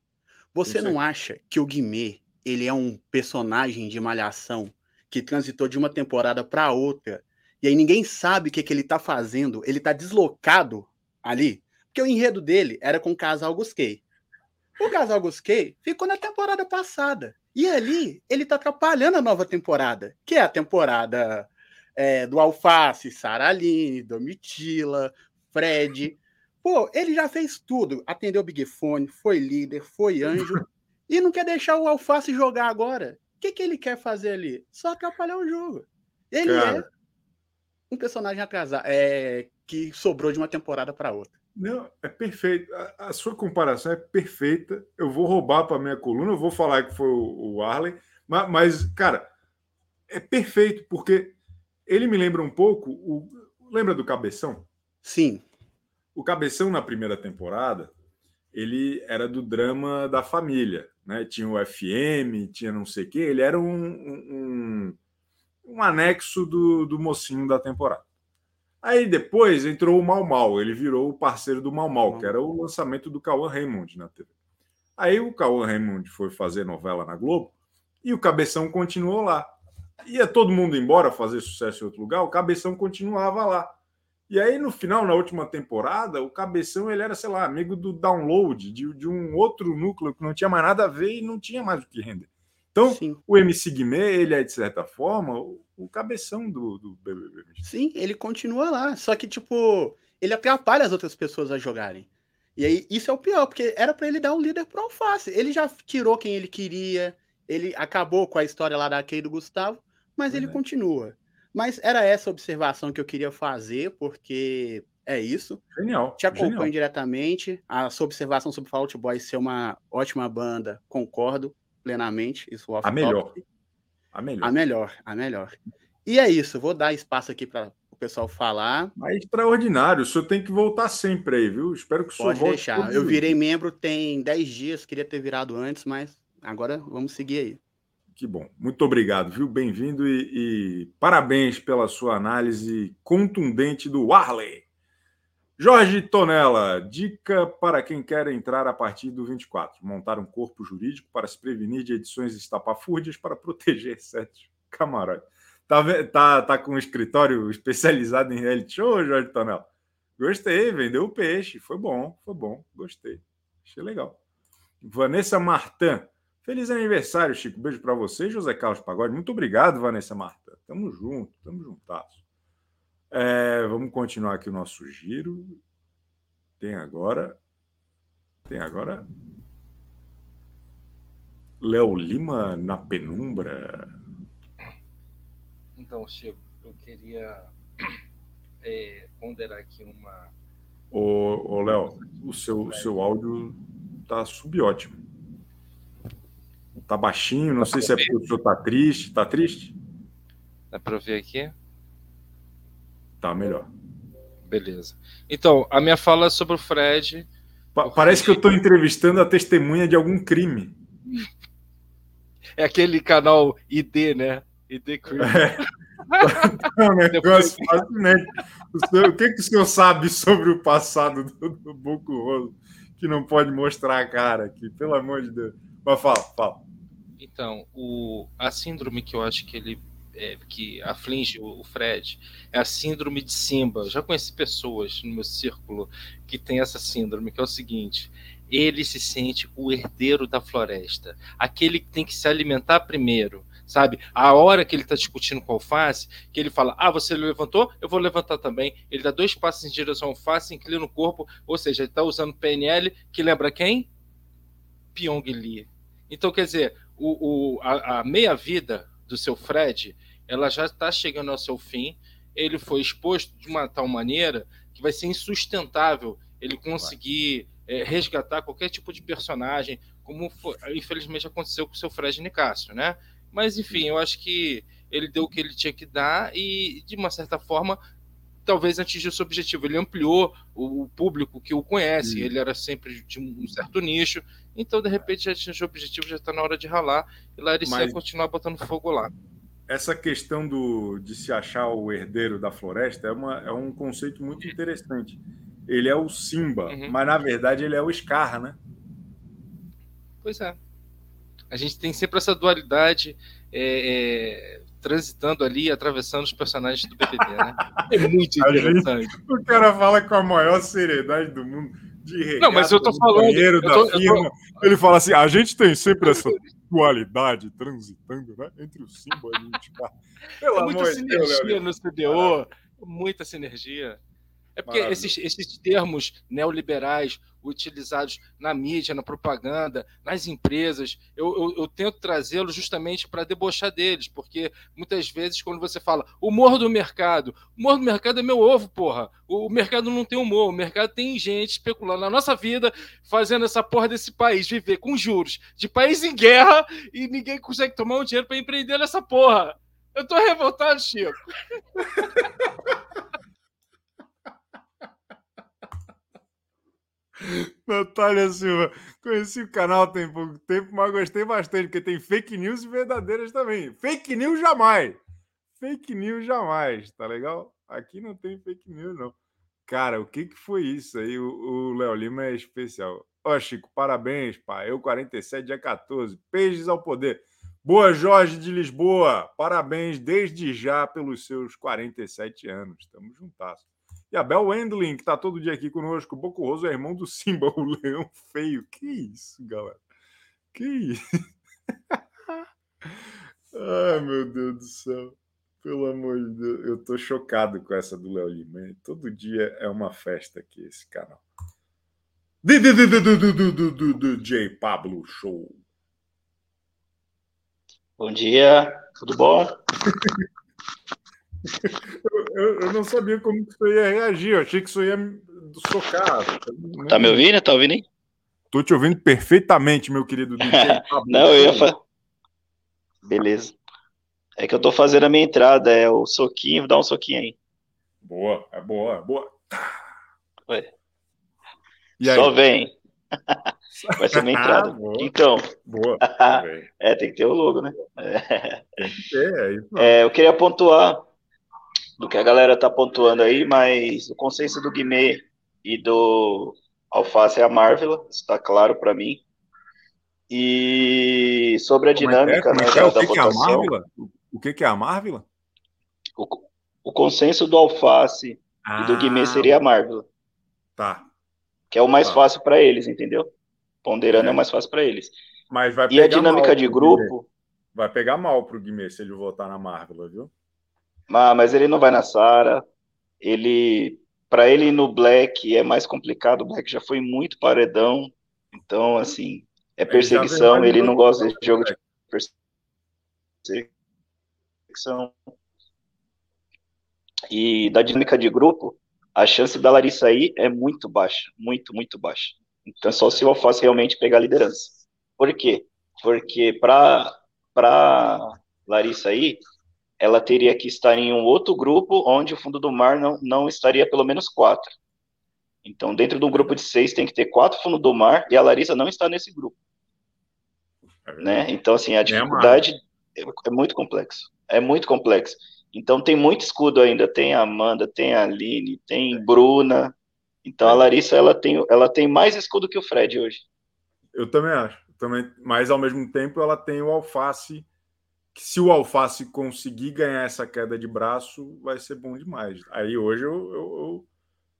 Você não acha que o Guimê, ele é um personagem de malhação que transitou de uma temporada para outra e aí ninguém sabe o que, que ele tá fazendo, ele tá deslocado ali, porque o enredo dele era com o casal Gusquet. O casal Gusquet ficou na temporada passada. E ali ele tá atrapalhando a nova temporada, que é a temporada é, do Alface, Saraline, Domitila, Fred. Pô, ele já fez tudo. Atendeu o Big Fone, foi líder, foi anjo. E não quer deixar o Alface jogar agora. O que, que ele quer fazer ali? Só atrapalhar o jogo. Ele Cara, é um personagem atrasado, é, que sobrou de uma temporada para outra. Não, é perfeito. A, a, sua comparação é perfeita. Eu vou roubar para minha coluna, eu vou falar que foi o, o Arley, mas, mas, cara, é perfeito, porque ele me lembra um pouco. O, lembra do Cabeção? Sim. O Cabeção, na primeira temporada, ele era do drama da família. Né? Tinha o FM, tinha não sei o quê. Ele era um, um um anexo do, do mocinho da temporada. Aí depois entrou o Mal Mal, ele virou o parceiro do Mal Mal, que era o lançamento do Cauã Raymond na TV. Aí o Cauã Raymond foi fazer novela na Globo e o Cabeção continuou lá. Ia todo mundo embora fazer sucesso em outro lugar, o Cabeção continuava lá. E aí, no final, na última temporada, o Cabeção ele era, sei lá, amigo do download de, de um outro núcleo que não tinha mais nada a ver e não tinha mais o que render. Então, Sim. o MC Guimê, ele é, de certa forma, o, cabeção do, do BBB. Sim, ele continua lá. Só que, tipo, ele atrapalha as outras pessoas a jogarem. E aí, isso é o pior, porque era para ele dar um líder pro Alface. Ele já tirou quem ele queria, ele acabou com a história lá da Kay do Gustavo, mas ele continua. Mas era essa observação que eu queria fazer, porque é isso. Genial. Te acompanho genial. diretamente. A sua observação sobre Fall Out Boy ser uma ótima banda, concordo plenamente. Isso a melhor. A melhor. A melhor, a melhor. E é isso, vou dar espaço aqui para o pessoal falar. Mas extraordinário, o senhor tem que voltar sempre aí, viu? Espero que o senhor Pode volte. deixar. Eu virei membro tem 10 dias, queria ter virado antes, mas agora vamos seguir aí. Que bom. Muito obrigado, viu? Bem-vindo e, e, parabéns pela sua análise contundente do Warley. Jorge Tonella, dica para quem quer entrar a partir do 24: montar um corpo jurídico para se prevenir de edições estapafúrdias para <laughs> proteger certos camarotes. Tá, tá, tá com um escritório especializado em reality show, Jorge Tonella? Gostei, vendeu o peixe. Foi bom, foi bom, gostei. Achei legal. Vanessa Martin. Feliz aniversário, Chico. Beijo para você, José Carlos Pagode. Muito obrigado, Vanessa Martin. Tamo junto, tamo juntados. É, vamos continuar aqui o nosso giro. Tem agora. Tem agora. Léo Lima na penumbra. Então, Chico, eu queria é, ponderar aqui uma. Ô, ô Léo, o seu, seu áudio tá subótimo. Tá baixinho, não Dá sei se é porque o senhor tá triste. Tá triste? Dá para ouvir aqui? Tá melhor. Beleza. Então, a minha fala é sobre o Fred. Pa parece que eu estou entrevistando a testemunha de algum crime. É aquele canal ID, né? ID Crime. É. <laughs> é um negócio fascinante. O, senhor, o que, que o senhor sabe sobre o passado do, do Boco Roso que não pode mostrar a cara aqui? Pelo amor de Deus. Mas fala, fala. Então, o, a síndrome que eu acho que ele é, que aflige o, Fred é a síndrome de Simba. Eu já conheci pessoas no meu círculo que tem essa síndrome, que é o seguinte: ele se sente o herdeiro da floresta, aquele que tem que se alimentar primeiro. Sabe, a hora que ele está discutindo com a alface, que ele fala: Ah, você levantou, eu vou levantar também. Ele dá dois passos em direção à alface, inclina o corpo, ou seja, ele está usando PNL, que lembra quem? Pyong Lee. Então, quer dizer, o, o, a, a meia-vida do seu Fred, ela já está chegando ao seu fim. Ele foi exposto de uma tal maneira que vai ser insustentável ele conseguir é, resgatar qualquer tipo de personagem, como foi, infelizmente aconteceu com o seu Fred Nicásio, né? Mas, enfim, eu acho que ele deu o que ele tinha que dar e, de uma certa forma, talvez atingiu seu objetivo. Ele ampliou o público que o conhece, ele era sempre de um certo nicho, então de repente já atingiu o objetivo, já está na hora de ralar e lá ele Mas... continuar botando fogo lá. Essa questão do, de se achar o herdeiro da floresta é, uma, é um conceito muito interessante. Ele é o Simba, uhum. mas na verdade ele é o Scar, né? Pois é. A gente tem sempre essa dualidade. É, é transitando ali, atravessando os personagens do BBB, né? <laughs> É muito interessante. Gente, o cara fala com a maior seriedade do mundo. De não, mas eu tô falando. Eu tô, da firma. Tô... Ele fala assim: a gente tem sempre essa dualidade transitando, né? Entre o símbolo e o Scar. Pelo é muita sinergia Deus, no CDO, muita sinergia. É porque esses, esses termos neoliberais utilizados na mídia, na propaganda, nas empresas, eu, eu, eu tento trazê-los justamente para debochar deles, porque muitas vezes, quando você fala humor do mercado, o humor do mercado é meu ovo, porra. O, o mercado não tem humor, o mercado tem gente especulando na nossa vida, fazendo essa porra desse país viver com juros de país em guerra e ninguém consegue tomar um dinheiro para empreender nessa porra. Eu tô revoltado, Chico. <laughs> Natália Silva, conheci o canal tem pouco tempo, mas gostei bastante, porque tem fake news e verdadeiras também. Fake news jamais! Fake news jamais, tá legal? Aqui não tem fake news, não. Cara, o que, que foi isso aí? O Léo Lima é especial. Ó, Chico, parabéns, pai. Eu, 47, dia 14. Peixes ao poder. Boa, Jorge de Lisboa. Parabéns desde já pelos seus 47 anos. Tamo juntas. E a Bel Wendling, que está todo dia aqui conosco. O Bocoroso é irmão do Simba, o leão feio. Que isso, galera? Que isso? Ai, meu Deus do céu. Pelo amor de Deus, eu tô chocado com essa do Léo Lima. Todo dia é uma festa aqui, esse canal. Do J Pablo Show. Bom dia, tudo bom? Eu, eu, não sabia como que você ia reagir. Eu achei que você ia socar. Tá me ouvindo? Tá ouvindo aí? Tô te ouvindo perfeitamente, meu querido DJ. <laughs> não, eu ia falar. Beleza. É que eu tô fazendo a minha entrada, é o soquinho, dá um soquinho aí. Boa, é boa, é boa. Ué. Só vem. <laughs> Vai ser minha entrada. Ah, então. Boa. <laughs> é, tem que ter o logo, né? É. Tem que ter, é isso. É, eu queria pontuar do que a galera tá pontuando aí, mas o consenso do Guimê e do Alface é a Marvel, isso tá claro para mim. E sobre a Como é é? dinâmica é? né, da, o que da que votação. É o que, que é a Marvel? O, o consenso do Alface ah, e do Guimê seria a Marvel. Tá. Que é o mais tá. fácil para eles, entendeu? Ponderando é, é mais fácil para eles. Mas vai e a dinâmica de grupo. Vai pegar mal pro Guimê se ele votar na Marvel, viu? Mas, ele não vai na Sara. Ele, para ele no Black é mais complicado. O Black já foi muito paredão. Então, assim, é perseguição. Ele, ele não gosta de jogo de perseguição. E da dinâmica de grupo, a chance da Larissa aí é muito baixa, muito, muito baixa. Então, é só se o Alface realmente pegar a liderança. Por quê? Porque para Larissa aí, ela teria que estar em um outro grupo onde o fundo do mar não, não estaria pelo menos quatro. Então, dentro de um grupo de seis, tem que ter quatro fundos do mar e a Larissa não está nesse grupo. É né? Então, assim, a dificuldade é, é muito complexo. É muito complexo. Então, tem muito escudo ainda. Tem a Amanda, tem a Aline, tem Bruna. Então, a Larissa, ela tem, ela tem mais escudo que o Fred hoje. Eu também acho. também, mas, ao mesmo tempo, ela tem o Alface se o Alface conseguir ganhar essa queda de braço, vai ser bom demais. Aí hoje eu, eu,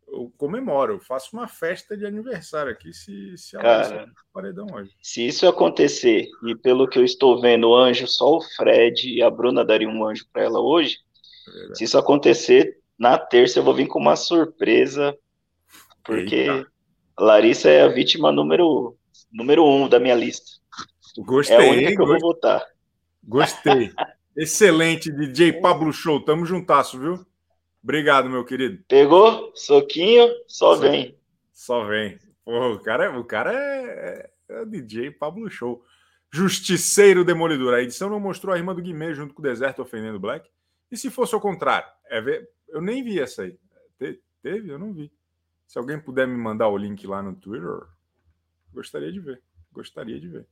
eu, eu comemoro, eu faço uma festa de aniversário aqui se, se Cara, paredão hoje. Se isso acontecer, e pelo que eu estou vendo, o anjo, só o Fred e a Bruna daria um anjo para ela hoje. É se isso acontecer, na terça eu vou vir com uma surpresa, porque Eita. Larissa é a vítima número, número um da minha lista. Gostei. É a única que eu vou votar. Gostei. <laughs> Excelente, DJ Pablo Show. Tamo juntasso, viu? Obrigado, meu querido. Pegou? Soquinho, só vem. Só vem. Pô, o cara, o cara é, é, é DJ Pablo Show. Justiceiro Demolidor. A edição não mostrou a rima do Guimê junto com o Deserto ofendendo o Black. E se fosse o contrário? É ver... Eu nem vi essa aí. Te... Teve? Eu não vi. Se alguém puder me mandar o link lá no Twitter, gostaria de ver. Gostaria de ver.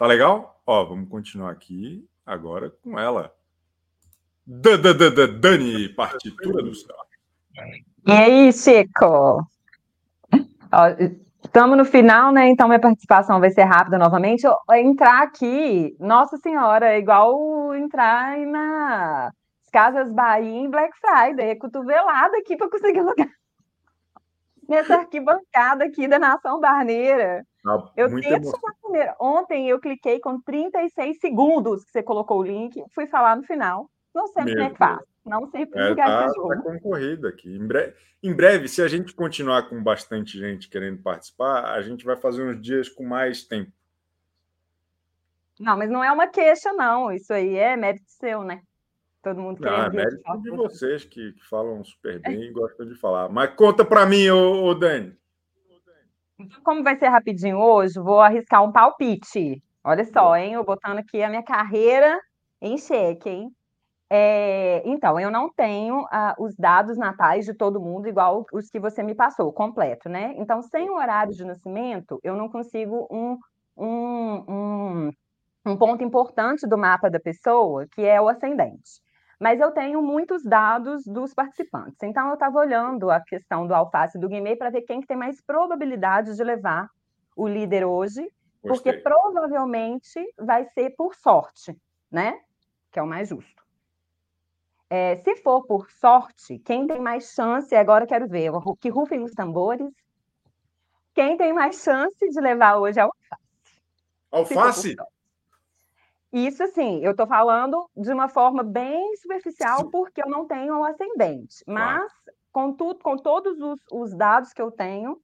Tá legal? Ó, vamos continuar aqui agora com ela. Dani, partitura do céu. E aí, Chico? Estamos no final, né? Então minha participação vai ser rápida novamente. Eu, entrar aqui, nossa senhora, é igual entrar nas Casas Bahia em Black Friday, é cotovelada aqui para conseguir <laughs> lugar. Nessa arquibancada aqui da Nação Barneira. Ah, eu tento chegar primeiro. Ontem eu cliquei com 36 segundos que você colocou o link, fui falar no final. Não sempre Meu é fácil. Não sempre é, tá, tá concorrido aqui. Em breve, em breve, se a gente continuar com bastante gente querendo participar, a gente vai fazer uns dias com mais tempo. Não, mas não é uma queixa, não. Isso aí é mérito seu, né? Todo mundo quer. Ah, é mérito de vocês que, que, falam super bem e gostam de falar. Mas conta para mim, ô, ô Dani. Então, como vai ser rapidinho hoje, vou arriscar um palpite. Olha só, hein? Eu botando aqui a minha carreira em xeque, hein? É, então, eu não tenho ah, os dados natais de todo mundo igual os que você me passou, completo, né? Então, sem o horário de nascimento, eu não consigo um, um, um, um ponto importante do mapa da pessoa, que é o ascendente mas eu tenho muitos dados dos participantes. Então, eu estava olhando a questão do alface e do guimê para ver quem que tem mais probabilidade de levar o líder hoje, Gostei. porque provavelmente vai ser por sorte, né? Que é o mais justo. É, se for por sorte, quem tem mais chance, agora quero ver, que rufem os tambores, quem tem mais chance de levar hoje é o alface. Alface? Isso, assim, eu estou falando de uma forma bem superficial, Sim. porque eu não tenho o ascendente. Mas, com, tudo, com todos os, os, dados que eu tenho,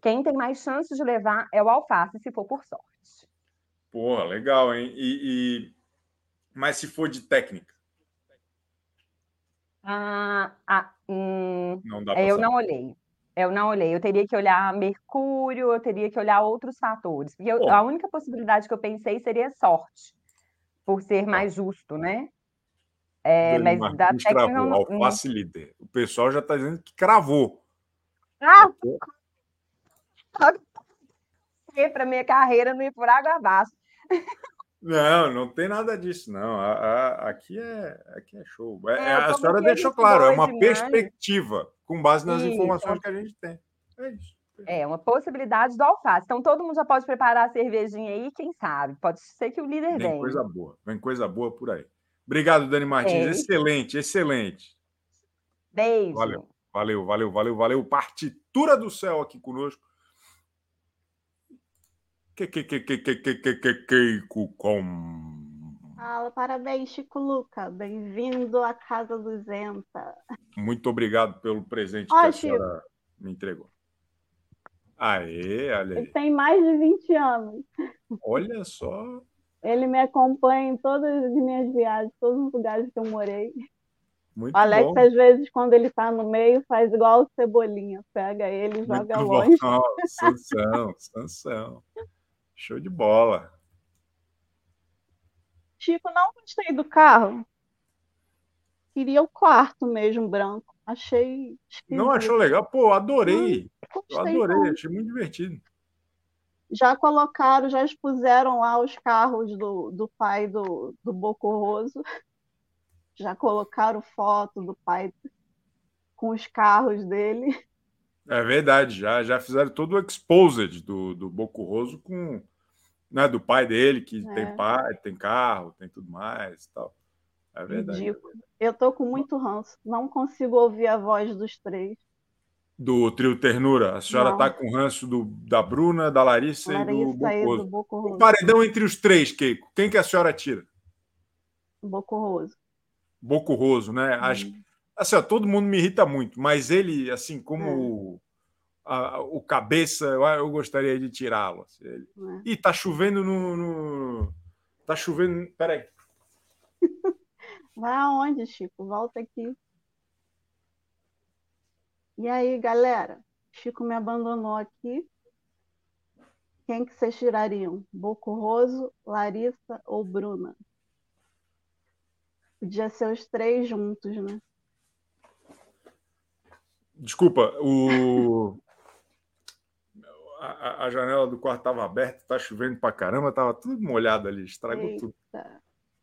quem tem mais chances de levar é o alface, se for por sorte. Porra, legal, hein? E, e... Mas se for de técnica? Ah, ah hum, não dá eu não olhei. Eu não olhei. Eu teria que olhar Mercúrio, eu teria que olhar outros fatores. Porque eu, a única possibilidade que eu pensei seria sorte por ser tá. mais justo, né? É, mas da técnica cravou, não, alface não... líder. O pessoal já está dizendo que cravou. Ah! Para <laughs> minha carreira não ir por água abaixo. Não, não tem nada disso, não. A, a, aqui, é, aqui é show. É, é, a senhora deixou claro, é uma perspectiva com base nas isso. informações que a gente tem. É isso. É, uma possibilidade do alface. Então todo mundo já pode preparar a cervejinha aí, quem sabe? Pode ser que o líder vem. Vem coisa boa, vem coisa boa por aí. Obrigado, Dani Martins. É. Excelente, excelente. Beijo. Valeu, valeu, valeu, valeu, valeu. Partitura do céu aqui conosco. Que, que, que, que, que, que, que, que, que, com. Fala, parabéns, Chico Luca. Bem-vindo à Casa 200. Muito obrigado pelo presente Ó, que a senhora me entregou. Aê, olha aí. Ele tem mais de 20 anos. Olha só. Ele me acompanha em todas as minhas viagens, todos os lugares que eu morei. Muito o Alex, bom. às vezes, quando ele está no meio, faz igual o Cebolinha. Pega ele e joga Muito longe. Bom. <laughs> Sansão, Sansão. Show de bola. Chico, não gostei do carro. Queria o quarto mesmo, branco. Achei. Esquisito. Não achou legal? Pô, adorei. Hum, eu adorei, não. achei muito divertido. Já colocaram, já expuseram lá os carros do, do pai do, do Bocorroso. Já colocaram foto do pai com os carros dele. É verdade, já, já fizeram todo o exposed do, do Bocurroso com né, do pai dele, que é. tem pai, tem carro, tem tudo mais tal. É verdade. Ridículo. Eu tô com muito ranço, não consigo ouvir a voz dos três. Do trio Ternura. A senhora não. tá com ranço do, da Bruna, da Larissa, Larissa e do Bocurroso. O paredão entre os três, Keiko. Quem que a senhora tira? Bocurroso. Bocurroso, né? Hum. Acho, assim, ó, todo mundo me irrita muito, mas ele, assim, como é a, o cabeça, eu, eu gostaria de tirá-lo. Assim, ele... é. Ih, tá chovendo no, no. Tá chovendo. Peraí. <laughs> Vai aonde, Chico? Volta aqui. E aí, galera? Chico me abandonou aqui. Quem que vocês tirariam? Roso, Larissa ou Bruna? Podia ser os três juntos, né? Desculpa, o a, a, janela do quarto estava aberta, está chovendo para caramba, estava tudo molhado ali, estragou Eita. tudo.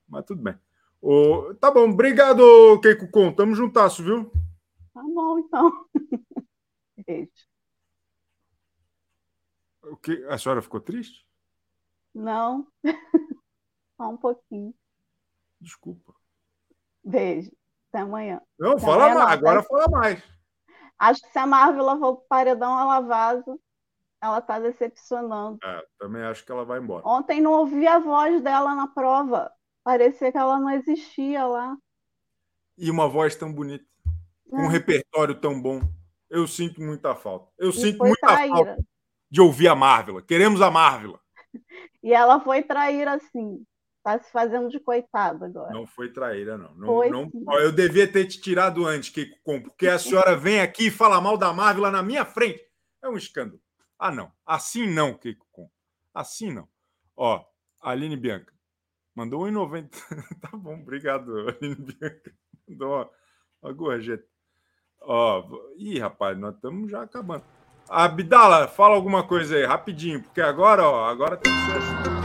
Mas tudo bem. O, tá bom, obrigado, Keiko Con. Tamo juntasso, viu? Tá bom, então. <laughs> Beijo. O que? A senhora ficou triste? Não. <laughs> Só um pouquinho. Desculpa. Beijo. Até amanhã. Não, Até fala mais. Agora fala mais. Acho que se a Marvel for pro paredão, ela vaza. Ela está decepcionando. É, também acho que ela vai embora. Ontem não ouvi a voz dela na prova. Parecia que ela não existia lá. E uma voz tão bonita. É. Um repertório tão bom. Eu sinto muita falta. Eu e sinto muita traíra. falta de ouvir a Marvel. Queremos a Marvel. <laughs> E ela foi traíra, assim. Tá se fazendo de coitada agora. Não foi traíra, não. não, foi, não eu devia ter te tirado antes, Kiko, porque a senhora vem aqui e fala mal da Marvel na minha frente. É um escândalo. Ah, não. Assim não, Keiko Com. Assim não. Ó, Aline Bianca. Mandou 1,90. <laughs> tá bom, obrigado, Aline Bianca. <laughs> Mandou uma, uma gorjeta. Ó, ih, rapaz, nós estamos já acabando. Abdala, fala alguma coisa aí, rapidinho, porque agora, ó, agora tem que ser assim.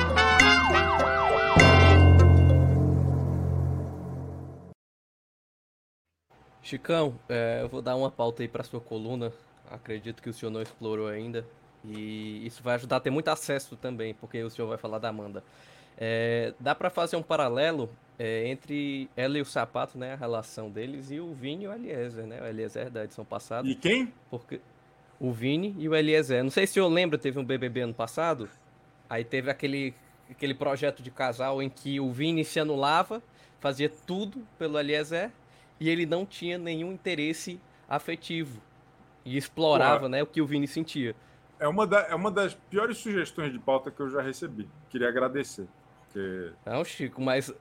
Chicão, é, eu vou dar uma pauta aí para sua coluna. Acredito que o senhor não explorou ainda. E isso vai ajudar a ter muito acesso também, porque o senhor vai falar da Amanda. É, dá para fazer um paralelo é, entre ela e o sapato, né? A relação deles, e o Vini e o Eliezer, né? O Eliezer da edição passada. E quem? Porque o Vini e o Eliezer. Não sei se o senhor lembra, teve um BBB ano passado. Aí teve aquele, aquele projeto de casal em que o Vini se anulava, fazia tudo pelo Eliezer, e ele não tinha nenhum interesse afetivo. E explorava, né, o que o Vini sentia é uma, da, é uma das piores sugestões de pauta que eu já recebi. Queria agradecer. Porque... Não, Chico, mas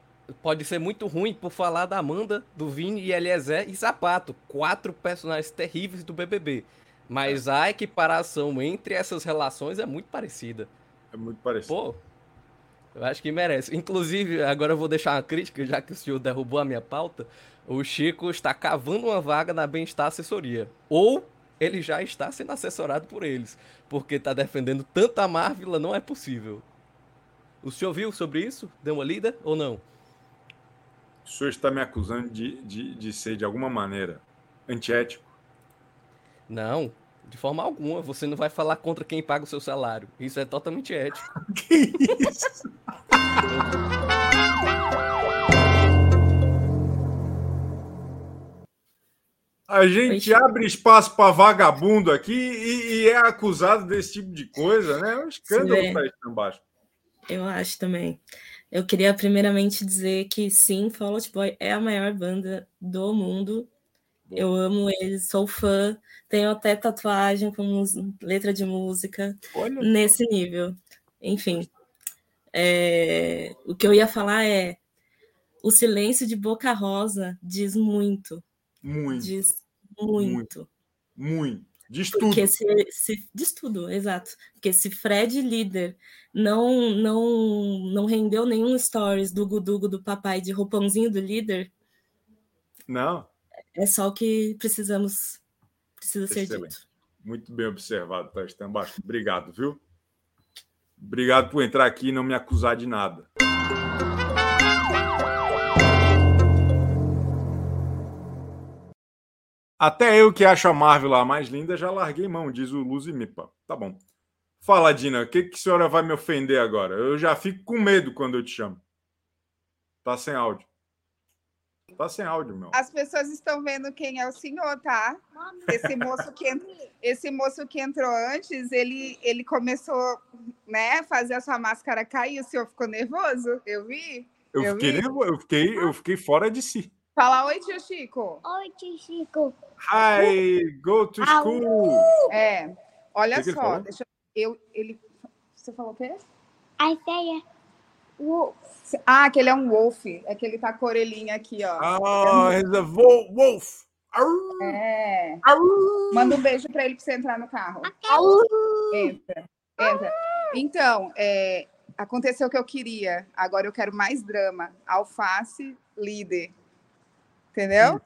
pode ser muito ruim por falar da Amanda, do Vini e Eliezer e Zapato. Quatro personagens terríveis do BBB. Mas é. a equiparação entre essas relações é muito parecida. É muito parecida. Pô, eu acho que merece. Inclusive, agora eu vou deixar uma crítica, já que o senhor derrubou a minha pauta. O Chico está cavando uma vaga na Bem-Estar Assessoria. Ou ele já está sendo assessorado por eles, porque está defendendo tanta Marvel, não é possível. O senhor viu sobre isso? Deu uma lida ou não? O senhor está me acusando de, de, de ser, de alguma maneira, antiético? Não, de forma alguma. Você não vai falar contra quem paga o seu salário. Isso é totalmente ético. <laughs> que isso? A gente abre espaço para vagabundo aqui e, e, é acusado desse tipo de coisa, né? É um escândalo para isso embaixo. Eu acho também. Eu queria primeiramente dizer que sim, Fall Out Boy é a maior banda do mundo. Eu amo eles, sou fã, tenho até tatuagem com letra de música Olha. nesse nível. Enfim, é... o que eu ia falar é o silêncio de Boca Rosa diz muito. Muito. Diz muito. Muito. Diz tudo. Porque se, se, diz tudo, exato. Porque se Fred líder não não não rendeu nenhum stories do Gudugo do papai de roupãozinho do líder, Não. É só o que precisamos precisa Excelente. ser dito. Muito bem observado, Tristan Baixo. Obrigado, viu? Obrigado por entrar aqui e não me acusar de nada. Até eu que acho a Marvel a mais linda já larguei mão, diz o Luzimipa. Tá bom. Fala, Dina, o que, que a senhora vai me ofender agora? Eu já fico com medo quando eu te chamo. Tá sem áudio. Tá sem áudio, meu. As pessoas estão vendo quem é o senhor, tá? Esse moço que, esse moço que entrou antes, ele, ele começou, né, fazer a sua máscara cair. O senhor ficou nervoso? Eu vi. Eu, eu fiquei vi. nervoso, eu fiquei, eu fiquei fora de si. Fala oi, tio Chico. Oi, tio Chico. Hi, go to school. É, olha que só, que deixa eu. Ele. Você falou o quê? Isaiah Wolf. Ah, que ele é um wolf. É que ele tá com a orelhinha aqui, ó. Ah, é um... wolf. É. Manda um beijo para ele para você entrar no carro. Entra, entra. Então, é, aconteceu o que eu queria. Agora eu quero mais drama. Alface, líder. Entendeu?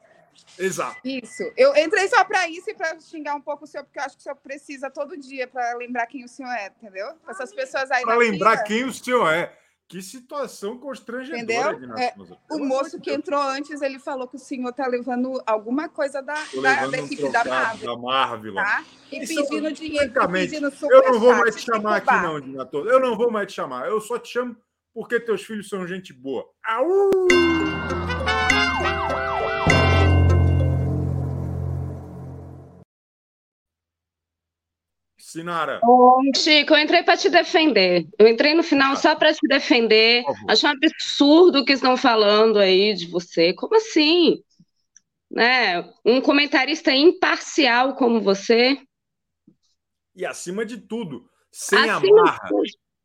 Exato. Isso. Eu entrei só para isso e para xingar um pouco o senhor, porque eu acho que o senhor precisa todo dia para lembrar quem o senhor é, entendeu? Essas pessoas aí. Para lembrar vida. quem o senhor é. Que situação constrangedora. Entendeu? É, o moço que entrou antes, ele falou que o senhor está levando alguma coisa da, da, da equipe da Marvel. Da Marvel. Tá? E Isso, pedindo dinheiro, pedindo Eu não vou mais te chamar aqui, não, Dinator. Eu não vou mais te chamar. Eu só te chamo porque teus filhos são gente boa. Au! Sinara. Chico, eu entrei para te defender. Eu entrei no final só para te defender. Acho um absurdo o que estão falando aí de você. Como assim? Né? Um comentarista imparcial como você. E acima de tudo, sem acima amarra.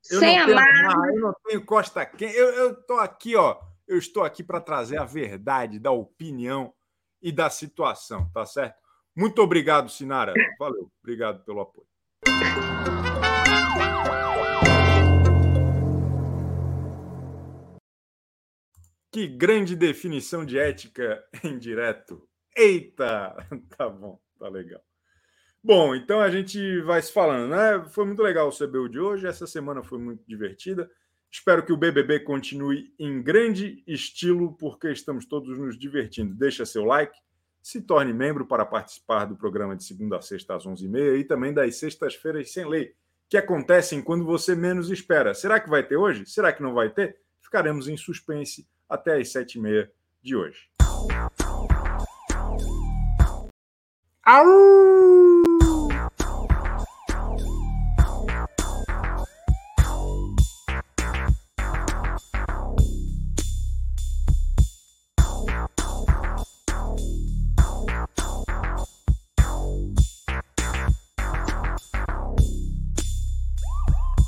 Eu sem amarra. amarra. Eu não tenho costa quente. Eu, eu tô aqui, ó. Eu estou aqui para trazer a verdade da opinião e da situação, tá certo? Muito obrigado, Sinara. Valeu. Obrigado pelo apoio. Que grande definição de ética <laughs> em direto. Eita! <laughs> Tá bom, tá legal. Bom, então a gente vai se falando, né? Foi muito legal o CBU de hoje, essa semana foi muito divertida. Espero que o BBB continue em grande estilo, porque estamos todos nos divertindo. Deixa seu like, se torne membro para participar do programa de segunda a sexta às 11h30 e também das sextas-feiras sem lei, que acontecem quando você menos espera. Será que vai ter hoje? Será que não vai ter? Ficaremos em suspense até às 7h30 de hoje. Au!